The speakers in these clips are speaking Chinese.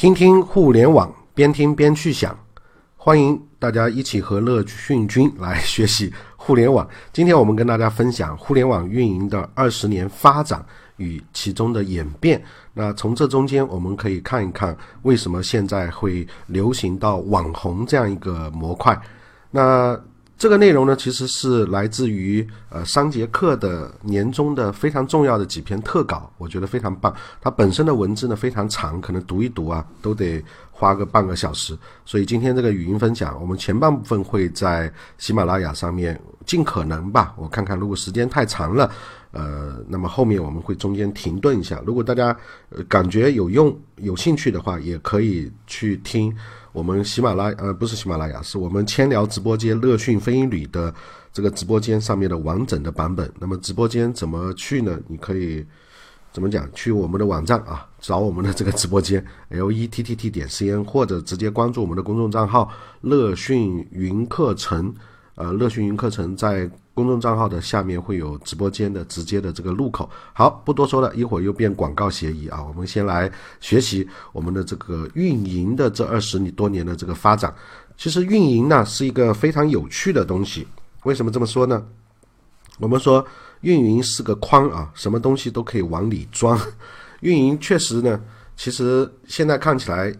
听听互联网，边听边去想。欢迎大家一起和乐讯君来学习互联网。今天我们跟大家分享互联网运营的二十年发展与其中的演变。那从这中间，我们可以看一看为什么现在会流行到网红这样一个模块。那这个内容呢，其实是来自于呃三节课的年终的非常重要的几篇特稿，我觉得非常棒。它本身的文字呢非常长，可能读一读啊都得花个半个小时。所以今天这个语音分享，我们前半部分会在喜马拉雅上面尽可能吧，我看看如果时间太长了，呃，那么后面我们会中间停顿一下。如果大家呃感觉有用、有兴趣的话，也可以去听。我们喜马拉呃不是喜马拉雅，是我们千聊直播间乐讯飞鹰旅的这个直播间上面的完整的版本。那么直播间怎么去呢？你可以怎么讲？去我们的网站啊，找我们的这个直播间 l e t t t 点 c n，或者直接关注我们的公众账号乐讯云课程。呃，乐讯云课程在。公众账号的下面会有直播间的直接的这个入口。好，不多说了，一会儿又变广告协议啊。我们先来学习我们的这个运营的这二十多年的这个发展。其实运营呢是一个非常有趣的东西。为什么这么说呢？我们说运营是个筐啊，什么东西都可以往里装。运营确实呢，其实现在看起来。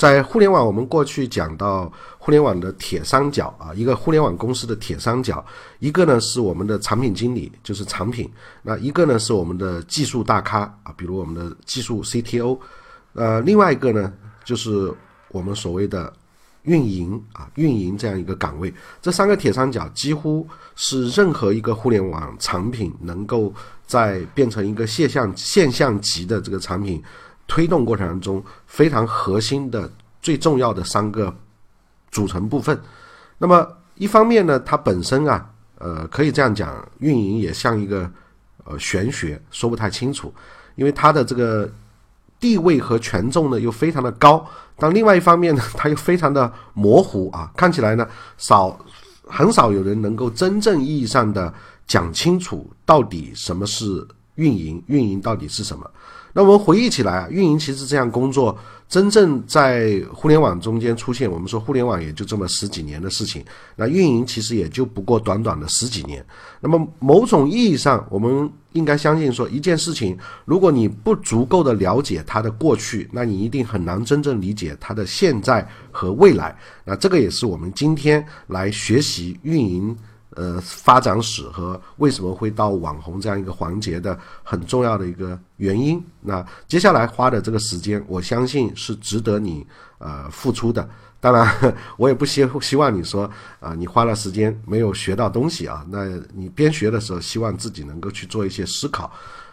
在互联网，我们过去讲到互联网的铁三角啊，一个互联网公司的铁三角，一个呢是我们的产品经理，就是产品；那一个呢是我们的技术大咖啊，比如我们的技术 CTO，呃，另外一个呢就是我们所谓的运营啊，运营这样一个岗位。这三个铁三角几乎是任何一个互联网产品能够在变成一个现象现象级的这个产品。推动过程当中非常核心的、最重要的三个组成部分。那么一方面呢，它本身啊，呃，可以这样讲，运营也像一个呃玄学，说不太清楚，因为它的这个地位和权重呢又非常的高。但另外一方面呢，它又非常的模糊啊，看起来呢少很少有人能够真正意义上的讲清楚到底什么是运营，运营到底是什么。那我们回忆起来啊，运营其实这项工作真正在互联网中间出现，我们说互联网也就这么十几年的事情，那运营其实也就不过短短的十几年。那么某种意义上，我们应该相信说，一件事情，如果你不足够的了解它的过去，那你一定很难真正理解它的现在和未来。那这个也是我们今天来学习运营。呃，发展史和为什么会到网红这样一个环节的很重要的一个原因。那接下来花的这个时间，我相信是值得你呃付出的。当然，我也不希希望你说啊，你花了时间没有学到东西啊。那你边学的时候，希望自己能够去做一些思考。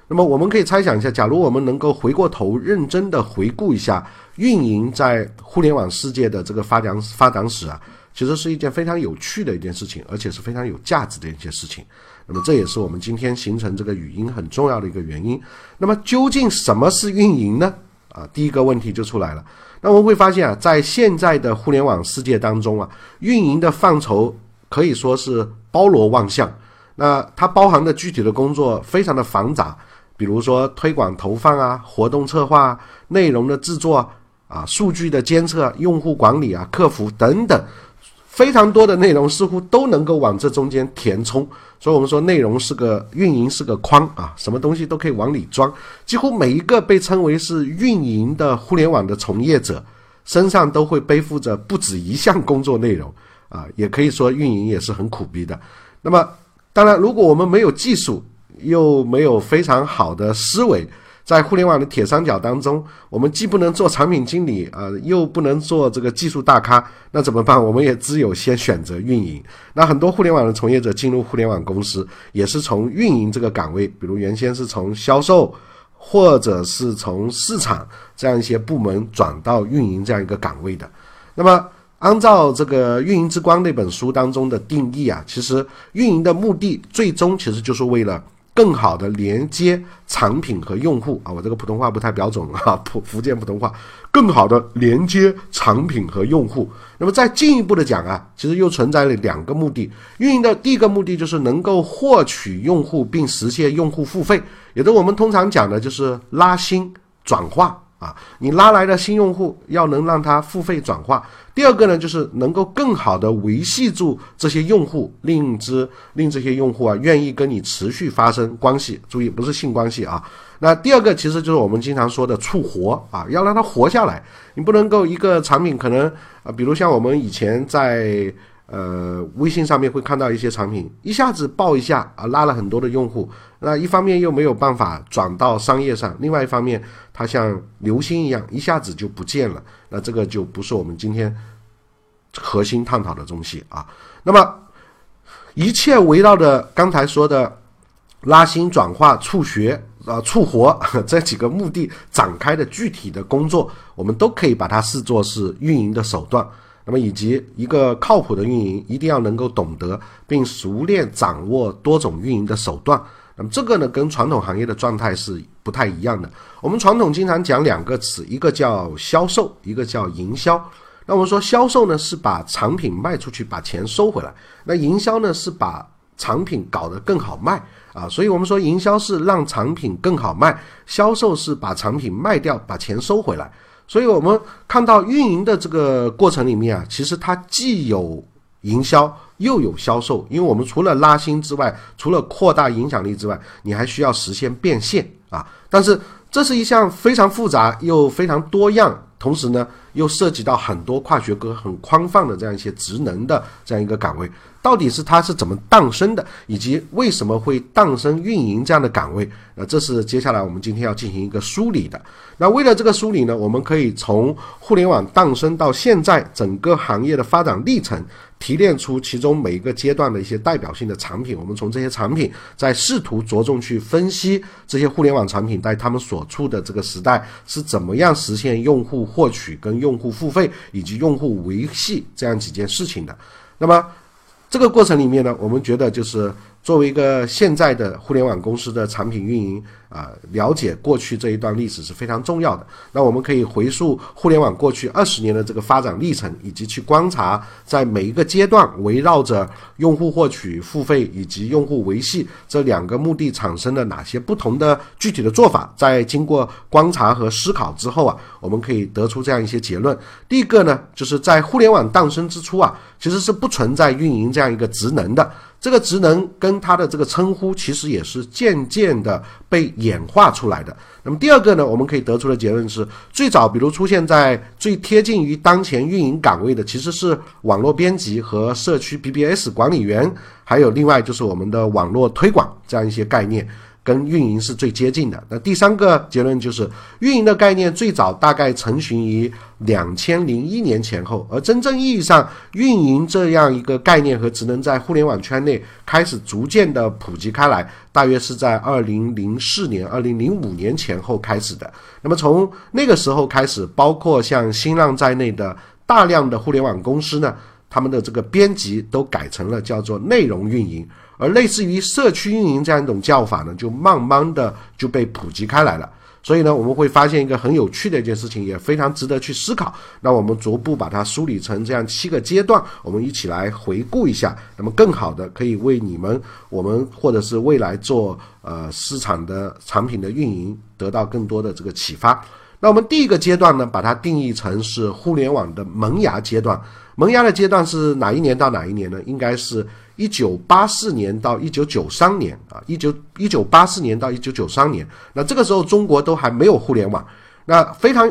那么，我们可以猜想一下，假如我们能够回过头认真的回顾一下运营在互联网世界的这个发展发展史啊。其实是一件非常有趣的一件事情，而且是非常有价值的一件事情。那么这也是我们今天形成这个语音很重要的一个原因。那么究竟什么是运营呢？啊，第一个问题就出来了。那我们会发现啊，在现在的互联网世界当中啊，运营的范畴可以说是包罗万象。那它包含的具体的工作非常的繁杂，比如说推广投放啊、活动策划、内容的制作啊、数据的监测、用户管理啊、客服等等。非常多的内容似乎都能够往这中间填充，所以我们说内容是个运营是个筐啊，什么东西都可以往里装。几乎每一个被称为是运营的互联网的从业者，身上都会背负着不止一项工作内容啊，也可以说运营也是很苦逼的。那么，当然，如果我们没有技术，又没有非常好的思维。在互联网的铁三角当中，我们既不能做产品经理啊，又不能做这个技术大咖，那怎么办？我们也只有先选择运营。那很多互联网的从业者进入互联网公司，也是从运营这个岗位，比如原先是从销售，或者是从市场这样一些部门转到运营这样一个岗位的。那么，按照这个《运营之光》那本书当中的定义啊，其实运营的目的最终其实就是为了。更好的连接产品和用户啊，我这个普通话不太标准啊，普福建普通话，更好的连接产品和用户。那么再进一步的讲啊，其实又存在了两个目的。运营的第一个目的就是能够获取用户并实现用户付费，也就是我们通常讲的就是拉新转化啊，你拉来的新用户要能让他付费转化。第二个呢，就是能够更好的维系住这些用户，令之令这些用户啊愿意跟你持续发生关系。注意，不是性关系啊。那第二个其实就是我们经常说的促活啊，要让它活下来。你不能够一个产品可能啊，比如像我们以前在。呃，微信上面会看到一些产品，一下子爆一下啊，拉了很多的用户。那一方面又没有办法转到商业上，另外一方面它像流星一样，一下子就不见了。那这个就不是我们今天核心探讨的东西啊。那么一切围绕着刚才说的拉新、转化、促学啊、促活 这几个目的展开的具体的工作，我们都可以把它视作是运营的手段。那么，以及一个靠谱的运营，一定要能够懂得并熟练掌握多种运营的手段。那么，这个呢，跟传统行业的状态是不太一样的。我们传统经常讲两个词，一个叫销售，一个叫营销。那我们说销售呢，是把产品卖出去，把钱收回来；那营销呢，是把产品搞得更好卖啊。所以，我们说营销是让产品更好卖，销售是把产品卖掉，把钱收回来。所以我们看到运营的这个过程里面啊，其实它既有营销又有销售，因为我们除了拉新之外，除了扩大影响力之外，你还需要实现变现啊。但是这是一项非常复杂又非常多样，同时呢又涉及到很多跨学科、很宽泛的这样一些职能的这样一个岗位。到底是它是怎么诞生的，以及为什么会诞生运营这样的岗位？那这是接下来我们今天要进行一个梳理的。那为了这个梳理呢，我们可以从互联网诞生到现在整个行业的发展历程，提炼出其中每一个阶段的一些代表性的产品。我们从这些产品，再试图着重去分析这些互联网产品在他们所处的这个时代是怎么样实现用户获取、跟用户付费以及用户维系这样几件事情的。那么。这个过程里面呢，我们觉得就是作为一个现在的互联网公司的产品运营啊，了解过去这一段历史是非常重要的。那我们可以回溯互联网过去二十年的这个发展历程，以及去观察在每一个阶段围绕着用户获取、付费以及用户维系这两个目的产生了哪些不同的具体的做法。在经过观察和思考之后啊，我们可以得出这样一些结论。第一个呢，就是在互联网诞生之初啊。其实是不存在运营这样一个职能的，这个职能跟他的这个称呼其实也是渐渐的被演化出来的。那么第二个呢，我们可以得出的结论是，最早比如出现在最贴近于当前运营岗位的，其实是网络编辑和社区 BBS 管理员，还有另外就是我们的网络推广这样一些概念。跟运营是最接近的。那第三个结论就是，运营的概念最早大概成型于两千零一年前后，而真正意义上运营这样一个概念和职能在互联网圈内开始逐渐的普及开来，大约是在二零零四年、二零零五年前后开始的。那么从那个时候开始，包括像新浪在内的大量的互联网公司呢，他们的这个编辑都改成了叫做内容运营。而类似于社区运营这样一种叫法呢，就慢慢的就被普及开来了。所以呢，我们会发现一个很有趣的一件事情，也非常值得去思考。那我们逐步把它梳理成这样七个阶段，我们一起来回顾一下。那么更好的可以为你们、我们或者是未来做呃市场的产品的运营得到更多的这个启发。那我们第一个阶段呢，把它定义成是互联网的萌芽阶段。萌芽的阶段是哪一年到哪一年呢？应该是。一九八四年到一九九三年啊，一九一九八四年到一九九三年，那这个时候中国都还没有互联网，那非常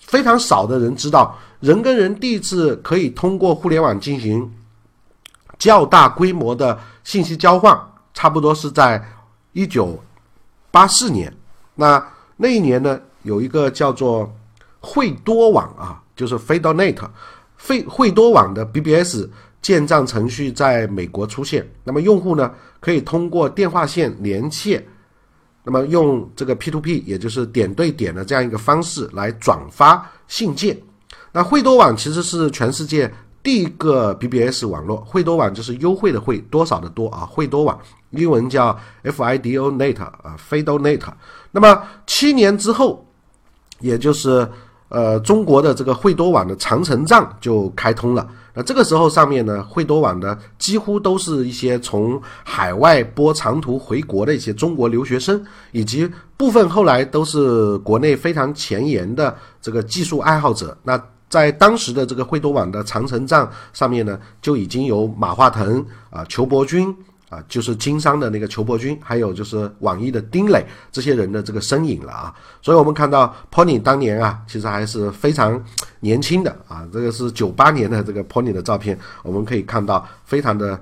非常少的人知道，人跟人第一次可以通过互联网进行较大规模的信息交换，差不多是在一九八四年。那那一年呢，有一个叫做惠多网啊，就是 FidoNet，费惠多网的 BBS。建账程序在美国出现，那么用户呢可以通过电话线连线，那么用这个 P2P，也就是点对点的这样一个方式来转发信件。那惠多网其实是全世界第一个 BBS 网络，惠多网就是优惠的惠，多少的多啊，惠多网，英文叫 FIDO Net 啊，FIDO Net。那么七年之后，也就是。呃，中国的这个惠多网的长城站就开通了。那这个时候上面呢，惠多网的几乎都是一些从海外播长途回国的一些中国留学生，以及部分后来都是国内非常前沿的这个技术爱好者。那在当时的这个惠多网的长城站上面呢，就已经有马化腾啊、裘伯君。啊，就是经商的那个裘伯君，还有就是网易的丁磊这些人的这个身影了啊。所以我们看到 Pony 当年啊，其实还是非常年轻的啊。这个是九八年的这个 Pony 的照片，我们可以看到非常的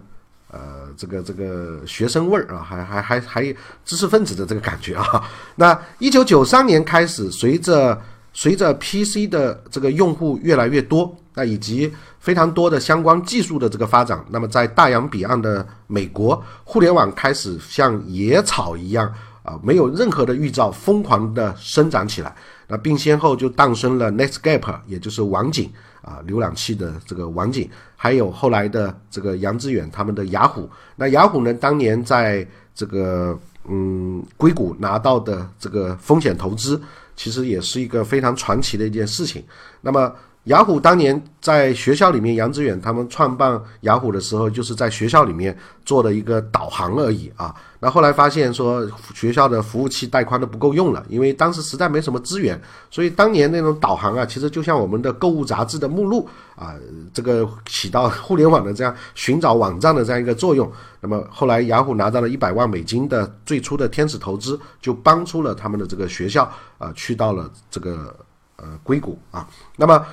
呃这个这个学生味儿啊，还还还还知识分子的这个感觉啊。那一九九三年开始，随着随着 PC 的这个用户越来越多。那以及非常多的相关技术的这个发展，那么在大洋彼岸的美国，互联网开始像野草一样啊，没有任何的预兆，疯狂的生长起来。那并先后就诞生了 Netscape，也就是网景啊，浏览器的这个网景，还有后来的这个杨致远他们的雅虎。那雅虎呢，当年在这个嗯硅谷拿到的这个风险投资，其实也是一个非常传奇的一件事情。那么。雅虎当年在学校里面，杨致远他们创办雅虎的时候，就是在学校里面做的一个导航而已啊。那后来发现说，学校的服务器带宽都不够用了，因为当时实在没什么资源，所以当年那种导航啊，其实就像我们的购物杂志的目录啊，这个起到互联网的这样寻找网站的这样一个作用。那么后来雅虎拿到了一百万美金的最初的天使投资，就帮出了他们的这个学校啊，去到了这个呃硅谷啊。那么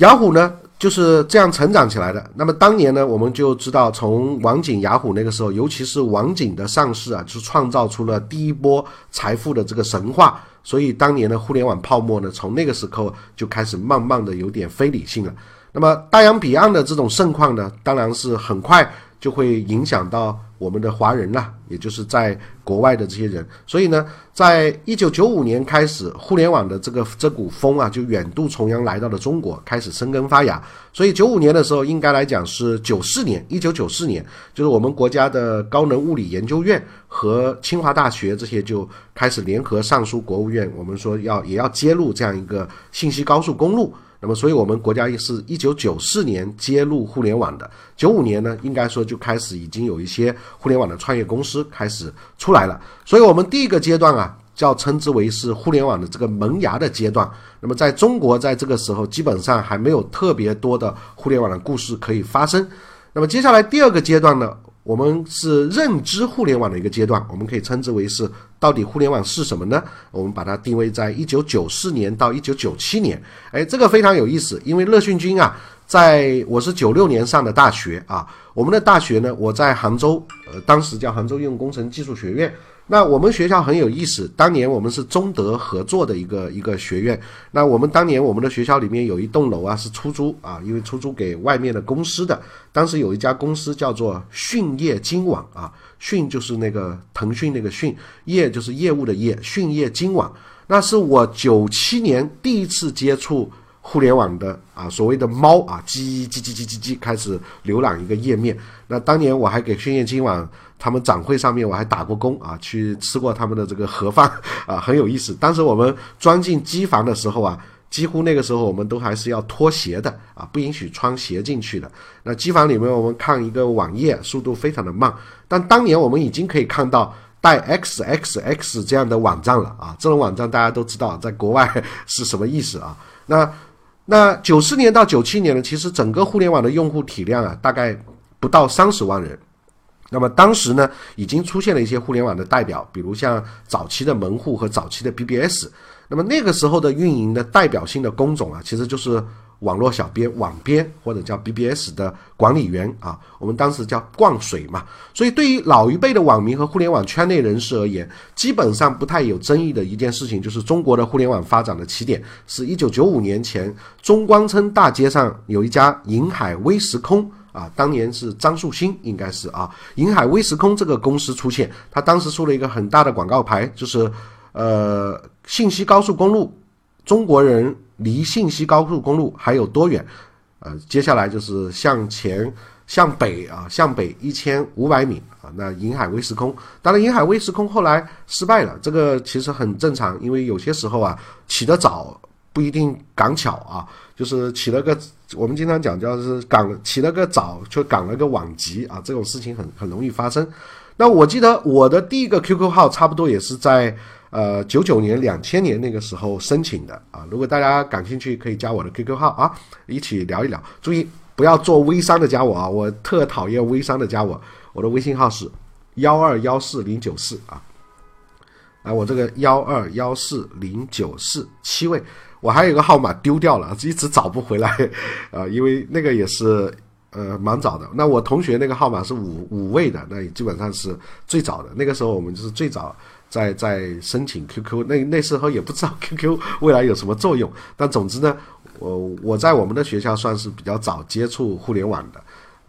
雅虎呢就是这样成长起来的。那么当年呢，我们就知道，从网景、雅虎那个时候，尤其是网景的上市啊，就创造出了第一波财富的这个神话。所以当年的互联网泡沫呢，从那个时候就开始慢慢的有点非理性了。那么大洋彼岸的这种盛况呢，当然是很快就会影响到。我们的华人呐，也就是在国外的这些人，所以呢，在一九九五年开始，互联网的这个这股风啊，就远渡重洋来到了中国，开始生根发芽。所以九五年的时候，应该来讲是九四年，一九九四年，就是我们国家的高能物理研究院和清华大学这些就开始联合上书国务院，我们说要也要揭露这样一个信息高速公路。那么，所以我们国家也是一九九四年接入互联网的。九五年呢，应该说就开始已经有一些互联网的创业公司开始出来了。所以，我们第一个阶段啊，叫称之为是互联网的这个萌芽的阶段。那么，在中国，在这个时候基本上还没有特别多的互联网的故事可以发生。那么，接下来第二个阶段呢？我们是认知互联网的一个阶段，我们可以称之为是到底互联网是什么呢？我们把它定位在一九九四年到一九九七年。哎，这个非常有意思，因为乐讯君啊，在我是九六年上的大学啊，我们的大学呢，我在杭州，呃，当时叫杭州应用工程技术学院。那我们学校很有意思，当年我们是中德合作的一个一个学院。那我们当年我们的学校里面有一栋楼啊是出租啊，因为出租给外面的公司的。当时有一家公司叫做讯业金网啊，讯就是那个腾讯那个讯，业就是业务的业，讯业金网。那是我九七年第一次接触互联网的啊，所谓的猫啊，叽叽叽叽叽叽开始浏览一个页面。那当年我还给讯业金网。他们展会上面我还打过工啊，去吃过他们的这个盒饭啊，很有意思。当时我们钻进机房的时候啊，几乎那个时候我们都还是要脱鞋的啊，不允许穿鞋进去的。那机房里面我们看一个网页，速度非常的慢。但当年我们已经可以看到带 X X X 这样的网站了啊，这种网站大家都知道，在国外是什么意思啊？那那九四年到九七年呢，其实整个互联网的用户体量啊，大概不到三十万人。那么当时呢，已经出现了一些互联网的代表，比如像早期的门户和早期的 BBS。那么那个时候的运营的代表性的工种啊，其实就是网络小编、网编或者叫 BBS 的管理员啊。我们当时叫灌水嘛。所以对于老一辈的网民和互联网圈内人士而言，基本上不太有争议的一件事情，就是中国的互联网发展的起点是一九九五年前，中关村大街上有一家银海微时空。啊，当年是张树新，应该是啊，银海微时空这个公司出现，他当时出了一个很大的广告牌，就是呃，信息高速公路，中国人离信息高速公路还有多远？呃，接下来就是向前向北啊，向北一千五百米啊，那银海微时空，当然银海微时空后来失败了，这个其实很正常，因为有些时候啊，起得早。不一定赶巧啊，就是起了个我们经常讲叫是赶起了个早却赶了个晚集啊，这种事情很很容易发生。那我记得我的第一个 QQ 号差不多也是在呃九九年两千年那个时候申请的啊。如果大家感兴趣，可以加我的 QQ 号啊，一起聊一聊。注意不要做微商的加我啊，我特讨厌微商的加我。我的微信号是幺二幺四零九四啊，啊，我这个幺二幺四零九四七位，我还有一个号码丢掉了，一直找不回来 啊，因为那个也是。呃，蛮早的。那我同学那个号码是五五位的，那也基本上是最早的。那个时候我们就是最早在在申请 QQ，那那时候也不知道 QQ 未来有什么作用。但总之呢，我我在我们的学校算是比较早接触互联网的。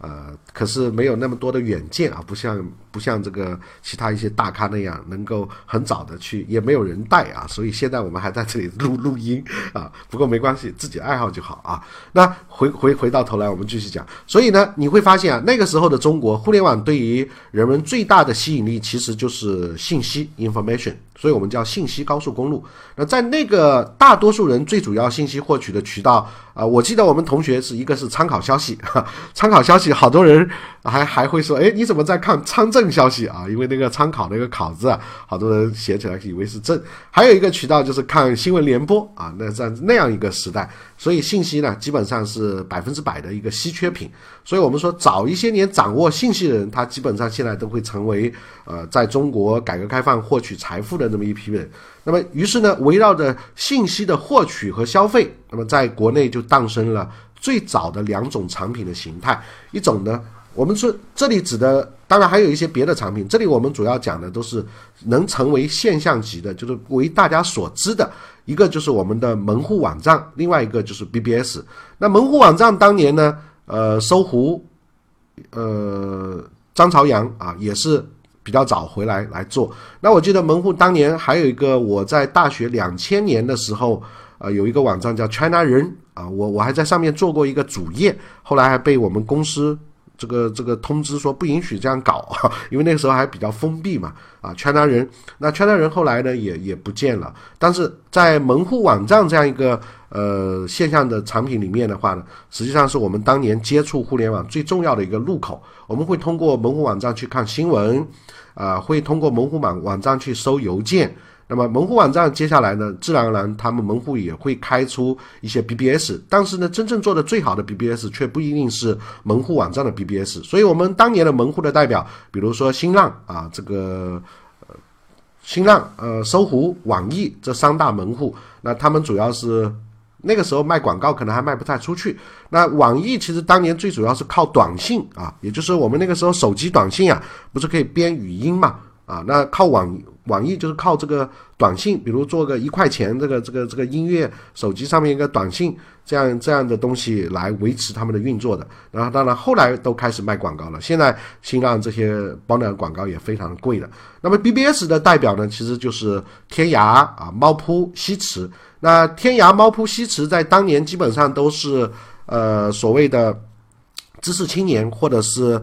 呃，可是没有那么多的远见啊，不像不像这个其他一些大咖那样，能够很早的去，也没有人带啊，所以现在我们还在这里录录音啊。不过没关系，自己爱好就好啊。那回回回到头来，我们继续讲。所以呢，你会发现啊，那个时候的中国互联网对于人们最大的吸引力其实就是信息 （information）。所以我们叫信息高速公路。那在那个大多数人最主要信息获取的渠道啊，我记得我们同学是一个是参考消息，参考消息，好多人还还会说，哎，你怎么在看参政消息啊？因为那个参考那个考字啊，好多人写起来以为是政。还有一个渠道就是看新闻联播啊，那在那样一个时代，所以信息呢基本上是百分之百的一个稀缺品。所以我们说，早一些年掌握信息的人，他基本上现在都会成为呃，在中国改革开放获取财富的。那么一批人，那么于是呢，围绕着信息的获取和消费，那么在国内就诞生了最早的两种产品的形态。一种呢，我们说这里指的，当然还有一些别的产品。这里我们主要讲的都是能成为现象级的，就是为大家所知的。一个就是我们的门户网站，另外一个就是 BBS。那门户网站当年呢，呃，搜狐，呃，张朝阳啊，也是。比较早回来来做，那我记得门户当年还有一个，我在大学两千年的时候，呃，有一个网站叫 China 人啊，我我还在上面做过一个主页，后来还被我们公司这个这个通知说不允许这样搞，因为那个时候还比较封闭嘛，啊，China 人，那 China 人后来呢也也不见了，但是在门户网站这样一个。呃，现象的产品里面的话呢，实际上是我们当年接触互联网最重要的一个入口。我们会通过门户网站去看新闻，啊，会通过门户网网站去收邮件。那么门户网站接下来呢，自然而然他们门户也会开出一些 BBS，但是呢，真正做的最好的 BBS 却不一定是门户网站的 BBS。所以，我们当年的门户的代表，比如说新浪啊，这个，新浪呃，搜狐、网易这三大门户，那他们主要是。那个时候卖广告可能还卖不太出去。那网易其实当年最主要是靠短信啊，也就是我们那个时候手机短信啊，不是可以编语音嘛？啊，那靠网网易就是靠这个短信，比如做个一块钱这个这个这个音乐手机上面一个短信这样这样的东西来维持他们的运作的。然后当然后来都开始卖广告了，现在新浪这些包的广告也非常贵的。那么 BBS 的代表呢，其实就是天涯啊、猫扑、西池。那天涯、猫扑、西池在当年基本上都是呃所谓的知识青年，或者是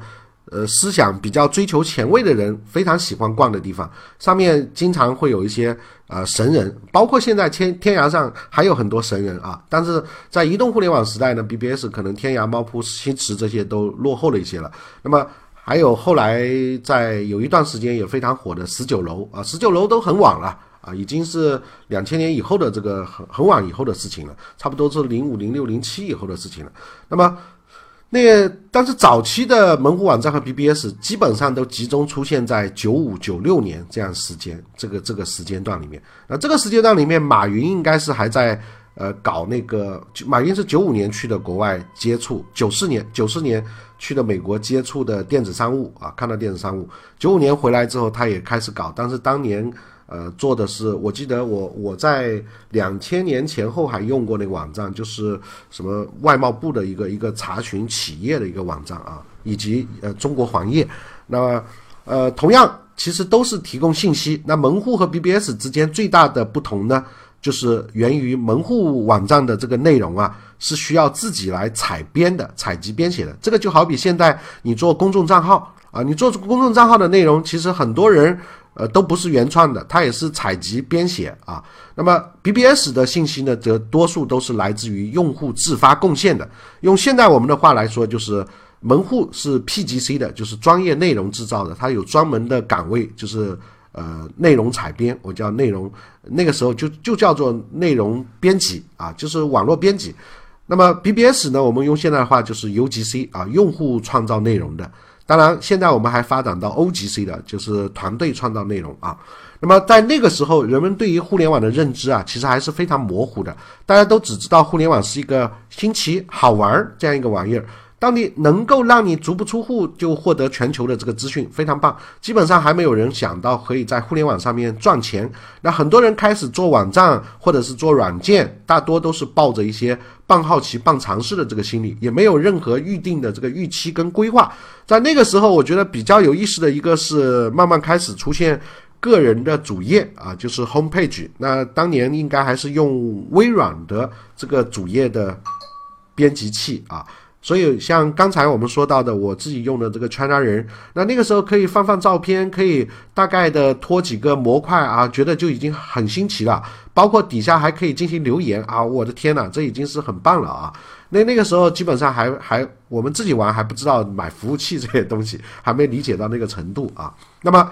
呃思想比较追求前卫的人非常喜欢逛的地方。上面经常会有一些呃神人，包括现在天天涯上还有很多神人啊。但是在移动互联网时代呢，BBS 可能天涯、猫扑、西池这些都落后了一些了。那么还有后来在有一段时间也非常火的十九楼啊，十九楼都很晚了。啊，已经是两千年以后的这个很很晚以后的事情了，差不多是零五、零六、零七以后的事情了。那么，那但是早期的门户网站和 BBS 基本上都集中出现在九五、九六年这样时间这个这个时间段里面。那这个时间段里面，马云应该是还在呃搞那个，马云是九五年去的国外接触，九四年九四年去的美国接触的电子商务啊，看到电子商务。九五年回来之后，他也开始搞，但是当年。呃，做的是，我记得我我在两千年前后还用过那个网站，就是什么外贸部的一个一个查询企业的一个网站啊，以及呃中国黄页。那么呃，同样其实都是提供信息。那门户和 BBS 之间最大的不同呢，就是源于门户网站的这个内容啊，是需要自己来采编的、采集编写的。这个就好比现在你做公众账号啊，你做公众账号的内容，其实很多人。呃，都不是原创的，它也是采集编写啊。那么 BBS 的信息呢，则多数都是来自于用户自发贡献的。用现在我们的话来说，就是门户是 PGC 的，就是专业内容制造的，它有专门的岗位，就是呃内容采编，我叫内容，那个时候就就叫做内容编辑啊，就是网络编辑。那么 BBS 呢，我们用现在的话就是 UGC 啊，用户创造内容的。当然，现在我们还发展到 OGC 的，就是团队创造内容啊。那么在那个时候，人们对于互联网的认知啊，其实还是非常模糊的。大家都只知道互联网是一个新奇、好玩儿这样一个玩意儿。当你能够让你足不出户就获得全球的这个资讯，非常棒。基本上还没有人想到可以在互联网上面赚钱。那很多人开始做网站或者是做软件，大多都是抱着一些半好奇、半尝试的这个心理，也没有任何预定的这个预期跟规划。在那个时候，我觉得比较有意思的一个是慢慢开始出现个人的主页啊，就是 home page。那当年应该还是用微软的这个主页的编辑器啊。所以，像刚才我们说到的，我自己用的这个圈叉人，那那个时候可以放放照片，可以大概的拖几个模块啊，觉得就已经很新奇了。包括底下还可以进行留言啊，我的天呐，这已经是很棒了啊！那那个时候基本上还还我们自己玩还不知道买服务器这些东西，还没理解到那个程度啊。那么。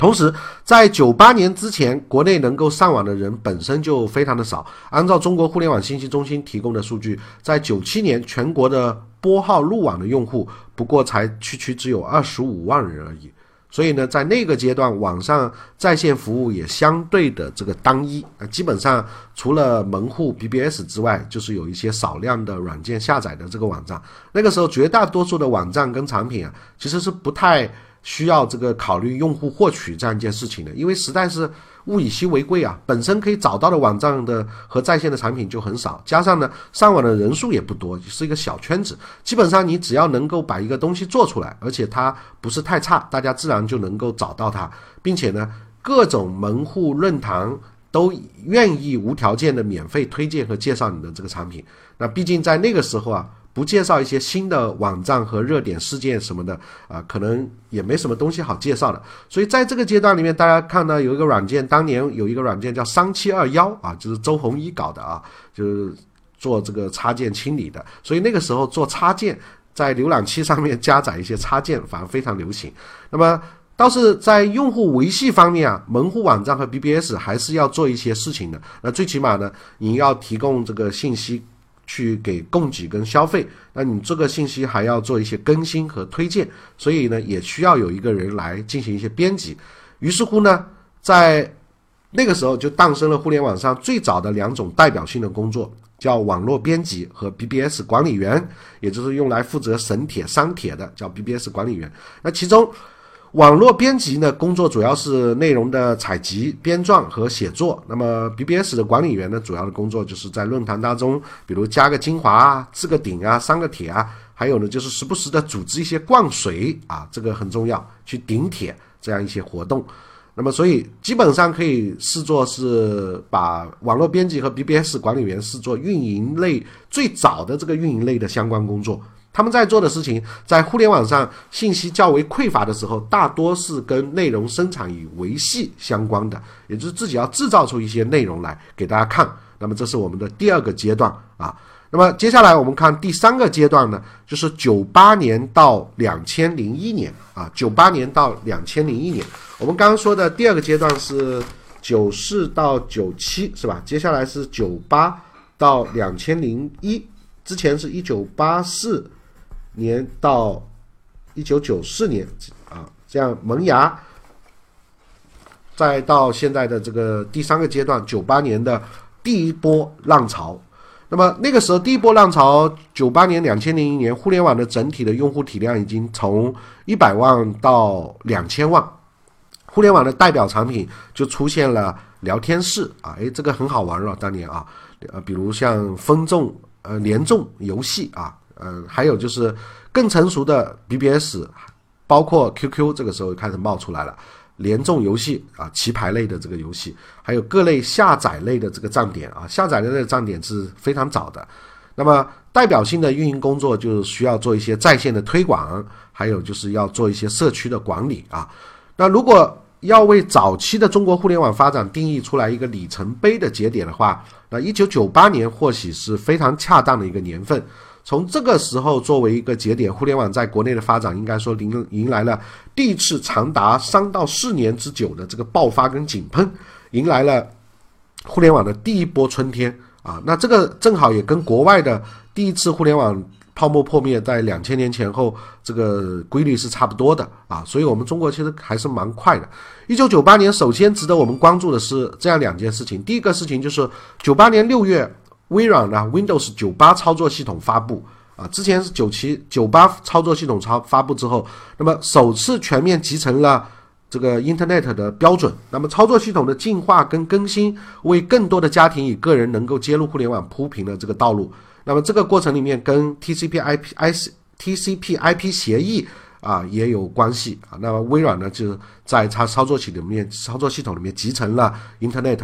同时，在九八年之前，国内能够上网的人本身就非常的少。按照中国互联网信息中心提供的数据，在九七年，全国的拨号入网的用户不过才区区只有二十五万人而已。所以呢，在那个阶段，网上在线服务也相对的这个单一啊，基本上除了门户 BBS 之外，就是有一些少量的软件下载的这个网站。那个时候，绝大多数的网站跟产品啊，其实是不太。需要这个考虑用户获取这样一件事情的，因为实在是物以稀为贵啊，本身可以找到的网站的和在线的产品就很少，加上呢上网的人数也不多，是一个小圈子。基本上你只要能够把一个东西做出来，而且它不是太差，大家自然就能够找到它，并且呢各种门户论坛都愿意无条件的免费推荐和介绍你的这个产品。那毕竟在那个时候啊。不介绍一些新的网站和热点事件什么的啊，可能也没什么东西好介绍的。所以在这个阶段里面，大家看到有一个软件，当年有一个软件叫三七二幺啊，就是周鸿祎搞的啊，就是做这个插件清理的。所以那个时候做插件，在浏览器上面加载一些插件，反而非常流行。那么倒是在用户维系方面啊，门户网站和 BBS 还是要做一些事情的。那最起码呢，你要提供这个信息。去给供给跟消费，那你这个信息还要做一些更新和推荐，所以呢，也需要有一个人来进行一些编辑。于是乎呢，在那个时候就诞生了互联网上最早的两种代表性的工作，叫网络编辑和 BBS 管理员，也就是用来负责审帖删帖的，叫 BBS 管理员。那其中。网络编辑呢，工作主要是内容的采集、编撰和写作。那么 BBS 的管理员呢，主要的工作就是在论坛当中，比如加个精华啊、置个顶啊、删个帖啊，还有呢，就是时不时的组织一些灌水啊，这个很重要，去顶帖这样一些活动。那么，所以基本上可以视作是把网络编辑和 BBS 管理员视作运营类最早的这个运营类的相关工作。他们在做的事情，在互联网上信息较为匮乏的时候，大多是跟内容生产与维系相关的，也就是自己要制造出一些内容来给大家看。那么这是我们的第二个阶段啊。那么接下来我们看第三个阶段呢，就是九八年到两千零一年啊，九八年到两千零一年。我们刚刚说的第二个阶段是九四到九七，是吧？接下来是九八到两千零一，之前是一九八四。年到一九九四年啊，这样萌芽，再到现在的这个第三个阶段，九八年的第一波浪潮。那么那个时候，第一波浪潮，九八年、两千零一年，互联网的整体的用户体量已经从一百万到两千万，互联网的代表产品就出现了聊天室啊，诶，这个很好玩了，当年啊，呃，比如像分众、呃联众游戏啊。嗯，还有就是更成熟的 BBS，包括 QQ，这个时候开始冒出来了，联众游戏啊，棋牌类的这个游戏，还有各类下载类的这个站点啊，下载类的站点是非常早的。那么代表性的运营工作就需要做一些在线的推广，还有就是要做一些社区的管理啊。那如果要为早期的中国互联网发展定义出来一个里程碑的节点的话，那一九九八年或许是非常恰当的一个年份。从这个时候作为一个节点，互联网在国内的发展应该说迎迎来了第一次长达三到四年之久的这个爆发跟井喷，迎来了互联网的第一波春天啊！那这个正好也跟国外的第一次互联网。泡沫破灭在两千年前后，这个规律是差不多的啊，所以我们中国其实还是蛮快的。一九九八年，首先值得我们关注的是这样两件事情。第一个事情就是九八年六月，微软呢 Windows 九八操作系统发布啊，之前是九七九八操作系统超发布之后，那么首次全面集成了这个 Internet 的标准。那么操作系统的进化跟更新，为更多的家庭与个人能够接入互联网铺平了这个道路。那么这个过程里面跟 TCP/IP、I C、TCP/IP 协议啊也有关系啊。那么微软呢就是在它操作系统里面、操作系统里面集成了 Internet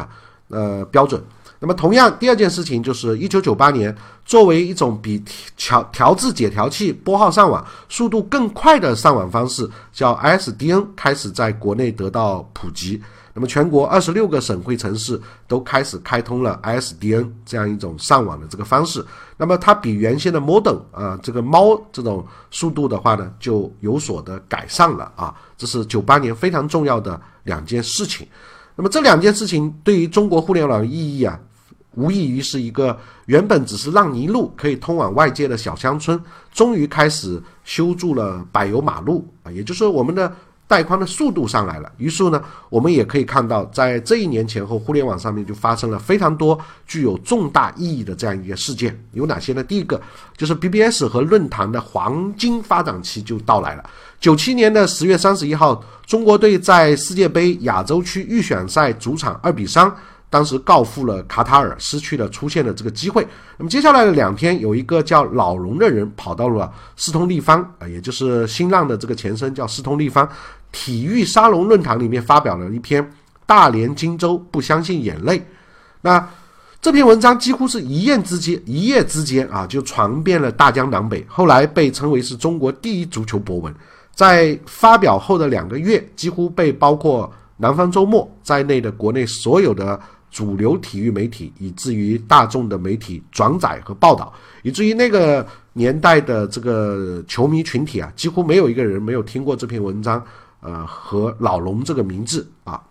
呃标准。那么同样，第二件事情就是一九九八年，作为一种比调调制解调器拨号上网速度更快的上网方式，叫 ISDN 开始在国内得到普及。那么，全国二十六个省会城市都开始开通了 ISDN 这样一种上网的这个方式。那么，它比原先的 Modem 啊，这个猫这种速度的话呢，就有所的改善了啊。这是九八年非常重要的两件事情。那么，这两件事情对于中国互联网的意义啊，无异于是一个原本只是烂泥路可以通往外界的小乡村，终于开始修筑了柏油马路啊，也就是说我们的。带宽的速度上来了，于是呢，我们也可以看到，在这一年前后，互联网上面就发生了非常多具有重大意义的这样一个事件，有哪些呢？第一个就是 BBS 和论坛的黄金发展期就到来了。九七年的十月三十一号，中国队在世界杯亚洲区预选赛主场二比三。当时告负了卡塔尔，失去了出现的这个机会。那么接下来的两天，有一个叫老龙的人跑到了斯通立方啊，也就是新浪的这个前身叫斯通立方体育沙龙论坛里面发表了一篇《大连荆州不相信眼泪》。那这篇文章几乎是一夜之间，一夜之间啊，就传遍了大江南北，后来被称为是中国第一足球博文。在发表后的两个月，几乎被包括南方周末在内的国内所有的。主流体育媒体，以至于大众的媒体转载和报道，以至于那个年代的这个球迷群体啊，几乎没有一个人没有听过这篇文章，呃，和老龙这个名字啊。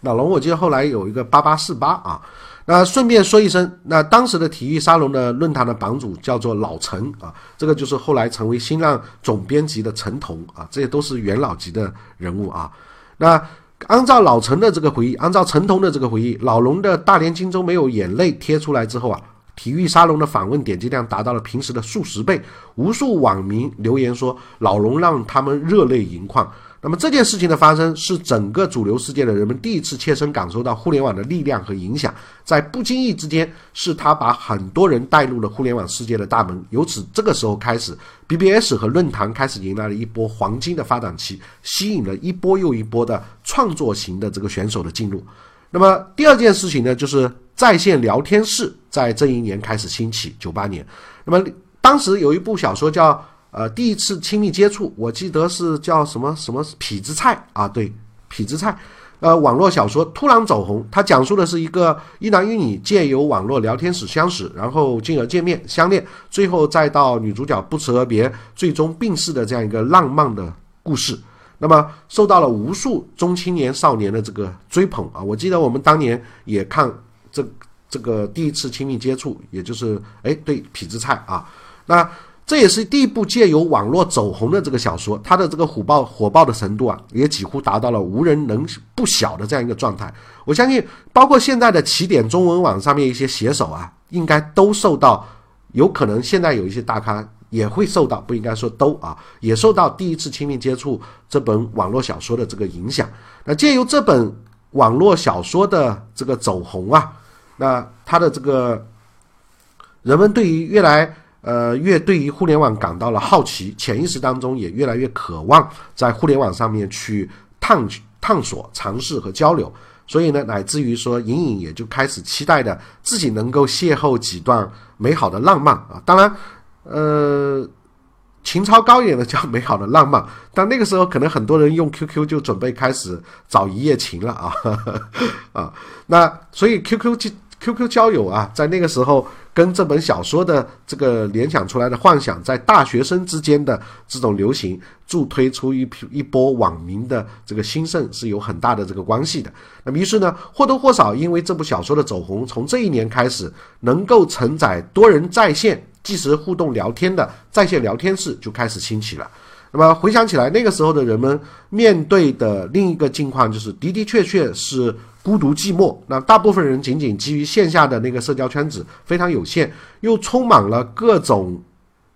老龙，我记得后来有一个八八四八啊。那顺便说一声，那当时的体育沙龙的论坛的版主叫做老陈啊，这个就是后来成为新浪总编辑的陈彤啊，这些都是元老级的人物啊。那。按照老陈的这个回忆，按照陈彤的这个回忆，老龙的大连金州没有眼泪贴出来之后啊，体育沙龙的访问点击量达到了平时的数十倍，无数网民留言说老龙让他们热泪盈眶。那么这件事情的发生，是整个主流世界的人们第一次切身感受到互联网的力量和影响，在不经意之间，是他把很多人带入了互联网世界的大门。由此，这个时候开始，BBS 和论坛开始迎来了一波黄金的发展期，吸引了一波又一波的创作型的这个选手的进入。那么第二件事情呢，就是在线聊天室在这一年开始兴起，九八年。那么当时有一部小说叫。呃，第一次亲密接触，我记得是叫什么什么痞子菜啊？对，痞子菜。呃，网络小说突然走红，它讲述的是一个一男一女借由网络聊天室相识，然后进而见面相恋，最后再到女主角不辞而别，最终病逝的这样一个浪漫的故事。那么受到了无数中青年少年的这个追捧啊！我记得我们当年也看这这个第一次亲密接触，也就是哎对痞子菜啊，那。这也是第一部借由网络走红的这个小说，它的这个火爆火爆的程度啊，也几乎达到了无人能不晓的这样一个状态。我相信，包括现在的起点中文网上面一些写手啊，应该都受到，有可能现在有一些大咖也会受到，不应该说都啊，也受到第一次亲密接触这本网络小说的这个影响。那借由这本网络小说的这个走红啊，那它的这个人们对于越来。呃，越对于互联网感到了好奇，潜意识当中也越来越渴望在互联网上面去探探索、尝试和交流，所以呢，乃至于说隐隐也就开始期待的自己能够邂逅几段美好的浪漫啊。当然，呃，情操高一点的叫美好的浪漫，但那个时候可能很多人用 QQ 就准备开始找一夜情了啊啊，那所以 QQ 就 QQ 交友啊，在那个时候跟这本小说的这个联想出来的幻想，在大学生之间的这种流行，助推出一批一波网民的这个兴盛是有很大的这个关系的。那么于是呢，或多或少因为这部小说的走红，从这一年开始，能够承载多人在线。即时互动聊天的在线聊天室就开始兴起了。那么回想起来，那个时候的人们面对的另一个境况就是的的确确是孤独寂寞。那大部分人仅仅基于线下的那个社交圈子非常有限，又充满了各种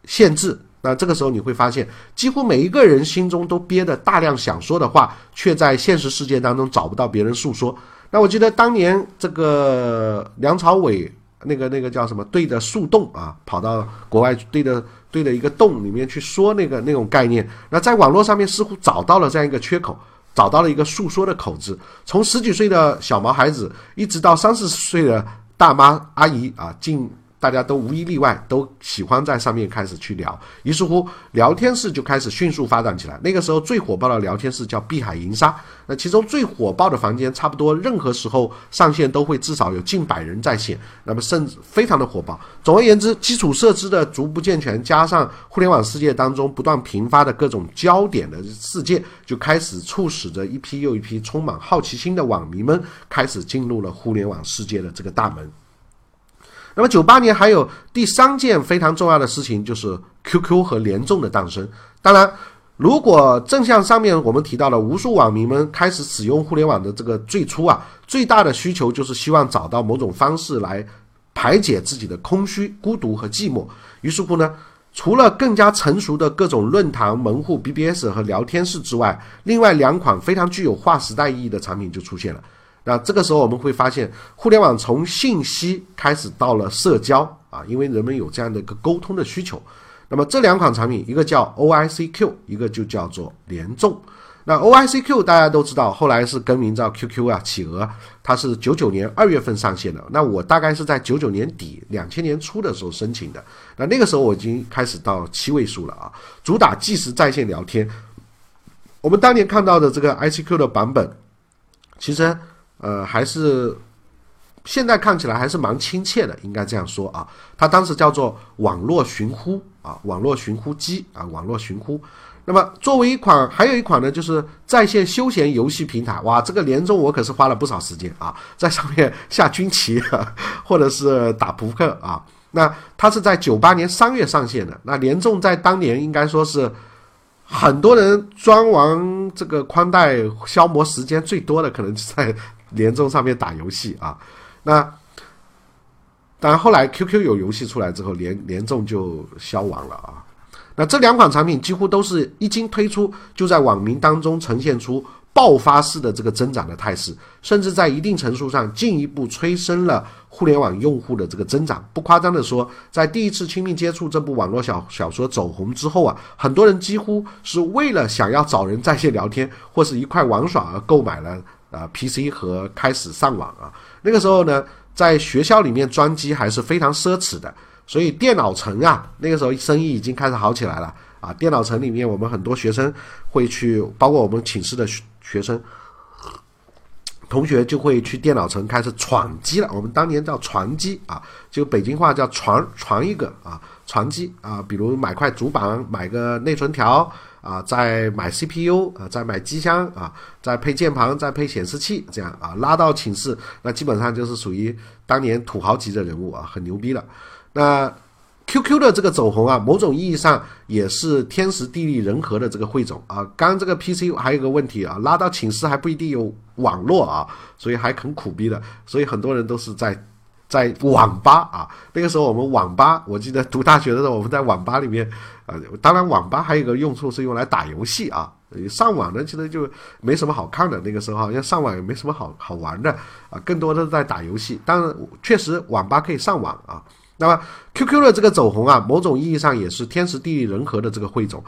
限制。那这个时候你会发现，几乎每一个人心中都憋着大量想说的话，却在现实世界当中找不到别人诉说。那我记得当年这个梁朝伟。那个那个叫什么？对着树洞啊，跑到国外对着对着一个洞里面去说那个那种概念。那在网络上面似乎找到了这样一个缺口，找到了一个诉说的口子。从十几岁的小毛孩子，一直到三四十岁的大妈阿姨啊，进。大家都无一例外都喜欢在上面开始去聊，于是乎聊天室就开始迅速发展起来。那个时候最火爆的聊天室叫碧海银沙，那其中最火爆的房间，差不多任何时候上线都会至少有近百人在线，那么甚至非常的火爆。总而言之，基础设施的逐步健全，加上互联网世界当中不断频发的各种焦点的事件，就开始促使着一批又一批充满好奇心的网民们开始进入了互联网世界的这个大门。那么九八年还有第三件非常重要的事情，就是 QQ 和联众的诞生。当然，如果正像上面我们提到的，无数网民们开始使用互联网的这个最初啊，最大的需求就是希望找到某种方式来排解自己的空虚、孤独和寂寞。于是乎呢，除了更加成熟的各种论坛、门户、BBS 和聊天室之外，另外两款非常具有划时代意义的产品就出现了。那这个时候我们会发现，互联网从信息开始到了社交啊，因为人们有这样的一个沟通的需求。那么这两款产品，一个叫 OICQ，一个就叫做联众。那 OICQ 大家都知道，后来是更名叫 QQ 啊，企鹅，它是九九年二月份上线的。那我大概是在九九年底、两千年初的时候申请的。那那个时候我已经开始到七位数了啊，主打即时在线聊天。我们当年看到的这个 ICQ 的版本，其实。呃，还是现在看起来还是蛮亲切的，应该这样说啊。它当时叫做网络寻呼啊，网络寻呼机啊，网络寻呼。那么作为一款，还有一款呢，就是在线休闲游戏平台。哇，这个年终我可是花了不少时间啊，在上面 下军棋或者是打扑克啊。那它是在九八年三月上线的。那联众在当年应该说是很多人装完这个宽带消磨时间最多的，可能在。联众上面打游戏啊，那当然后来 QQ 有游戏出来之后，联联众就消亡了啊。那这两款产品几乎都是一经推出，就在网民当中呈现出爆发式的这个增长的态势，甚至在一定程度上进一步催生了互联网用户的这个增长。不夸张的说，在第一次亲密接触这部网络小小说走红之后啊，很多人几乎是为了想要找人在线聊天或是一块玩耍而购买了。啊，PC 和开始上网啊，那个时候呢，在学校里面装机还是非常奢侈的，所以电脑城啊，那个时候生意已经开始好起来了啊。电脑城里面，我们很多学生会去，包括我们寝室的学学生同学就会去电脑城开始闯机了。我们当年叫传机啊，就北京话叫传传一个啊，传机啊，比如买块主板，买个内存条。啊，再买 CPU 啊，再买机箱啊，再配键盘，再配显示器，这样啊，拉到寝室，那基本上就是属于当年土豪级的人物啊，很牛逼了。那 QQ 的这个走红啊，某种意义上也是天时地利人和的这个汇总啊。刚这个 PC 还有个问题啊，拉到寝室还不一定有网络啊，所以还很苦逼的，所以很多人都是在。在网吧啊，那个时候我们网吧，我记得读大学的时候，我们在网吧里面，呃，当然网吧还有一个用处是用来打游戏啊。上网呢，其实就没什么好看的。那个时候好像上网也没什么好好玩的啊，更多的是在打游戏。当然，确实网吧可以上网啊。那么 QQ 的这个走红啊，某种意义上也是天时地利人和的这个汇总。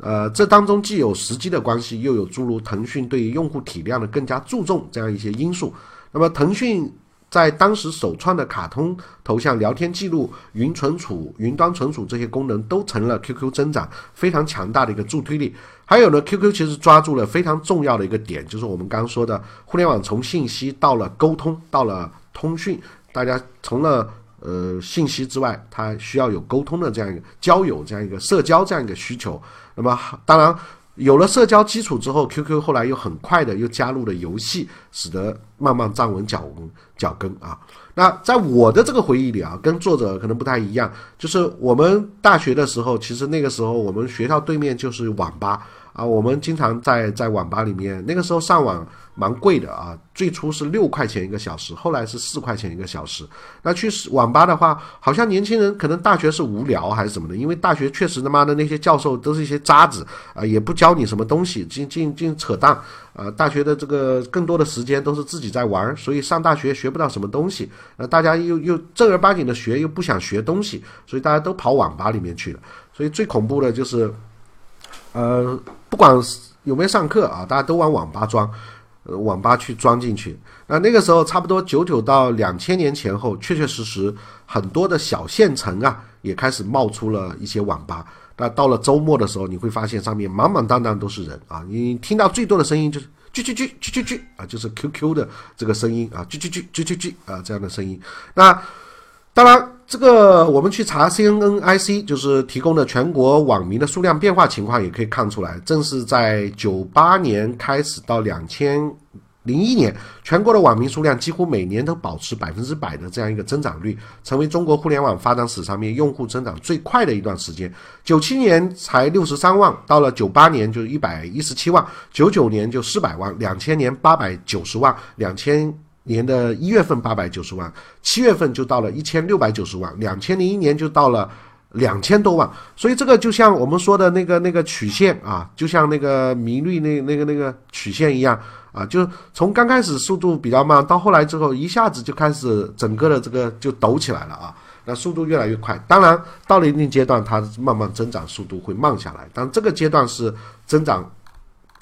呃，这当中既有时机的关系，又有诸如腾讯对于用户体量的更加注重这样一些因素。那么腾讯。在当时首创的卡通头像、聊天记录、云存储、云端存储这些功能，都成了 QQ 增长非常强大的一个助推力。还有呢，QQ 其实抓住了非常重要的一个点，就是我们刚刚说的互联网从信息到了沟通，到了通讯，大家从了呃信息之外，它需要有沟通的这样一个交友这样一个社交这样一个需求。那么当然。有了社交基础之后，QQ 后来又很快的又加入了游戏，使得慢慢站稳脚脚跟啊。那在我的这个回忆里啊，跟作者可能不太一样，就是我们大学的时候，其实那个时候我们学校对面就是网吧啊，我们经常在在网吧里面，那个时候上网。蛮贵的啊，最初是六块钱一个小时，后来是四块钱一个小时。那去网吧的话，好像年轻人可能大学是无聊还是什么的，因为大学确实他妈的那些教授都是一些渣子啊，也不教你什么东西，净净净扯淡啊。大学的这个更多的时间都是自己在玩，所以上大学学不到什么东西。那大家又又正儿八经的学又不想学东西，所以大家都跑网吧里面去了。所以最恐怖的就是，呃，不管有没有上课啊，大家都往网吧装。呃，网吧去装进去，那那个时候差不多九九到两千年前后，确确实实很多的小县城啊，也开始冒出了一些网吧。那到了周末的时候，你会发现上面满满当当都是人啊，你听到最多的声音就是“叽叽叽叽叽叽”啊，就是 QQ 的这个声音啊，“叽叽叽叽叽叽”啊这样的声音。那当然。这个我们去查 CNNIC，就是提供的全国网民的数量变化情况，也可以看出来，正是在九八年开始到两千零一年，全国的网民数量几乎每年都保持百分之百的这样一个增长率，成为中国互联网发展史上面用户增长最快的一段时间。九七年才六十三万，到了九八年就一百一十七万，九九年就四百万，两千年八百九十万，两千。年的一月份八百九十万，七月份就到了一千六百九十万，两千零一年就到了两千多万，所以这个就像我们说的那个那个曲线啊，就像那个迷率那那个那个曲线一样啊，就从刚开始速度比较慢，到后来之后一下子就开始整个的这个就抖起来了啊，那速度越来越快。当然到了一定阶段，它慢慢增长速度会慢下来，但这个阶段是增长。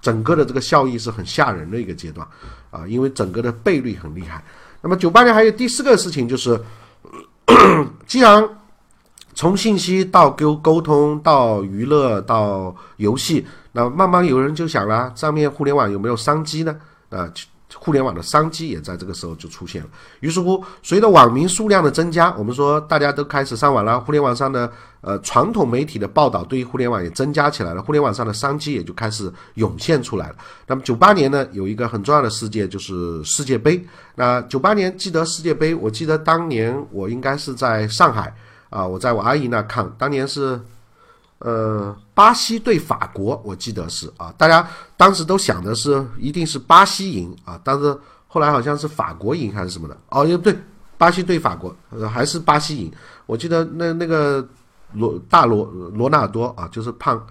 整个的这个效益是很吓人的一个阶段，啊，因为整个的倍率很厉害。那么九八年还有第四个事情就是，既然从信息到沟沟通到娱乐到游戏，那慢慢有人就想了，上面互联网有没有商机呢？啊？互联网的商机也在这个时候就出现了。于是乎，随着网民数量的增加，我们说大家都开始上网了，互联网上的呃传统媒体的报道对于互联网也增加起来了，互联网上的商机也就开始涌现出来了。那么九八年呢，有一个很重要的事件就是世界杯。那九八年记得世界杯，我记得当年我应该是在上海啊，我在我阿姨那看，当年是。呃，巴西对法国，我记得是啊，大家当时都想的是一定是巴西赢啊，但是后来好像是法国赢还是什么的哦，也不对，巴西对法国，呃，还是巴西赢。我记得那那个罗大罗罗纳尔多啊，就是胖，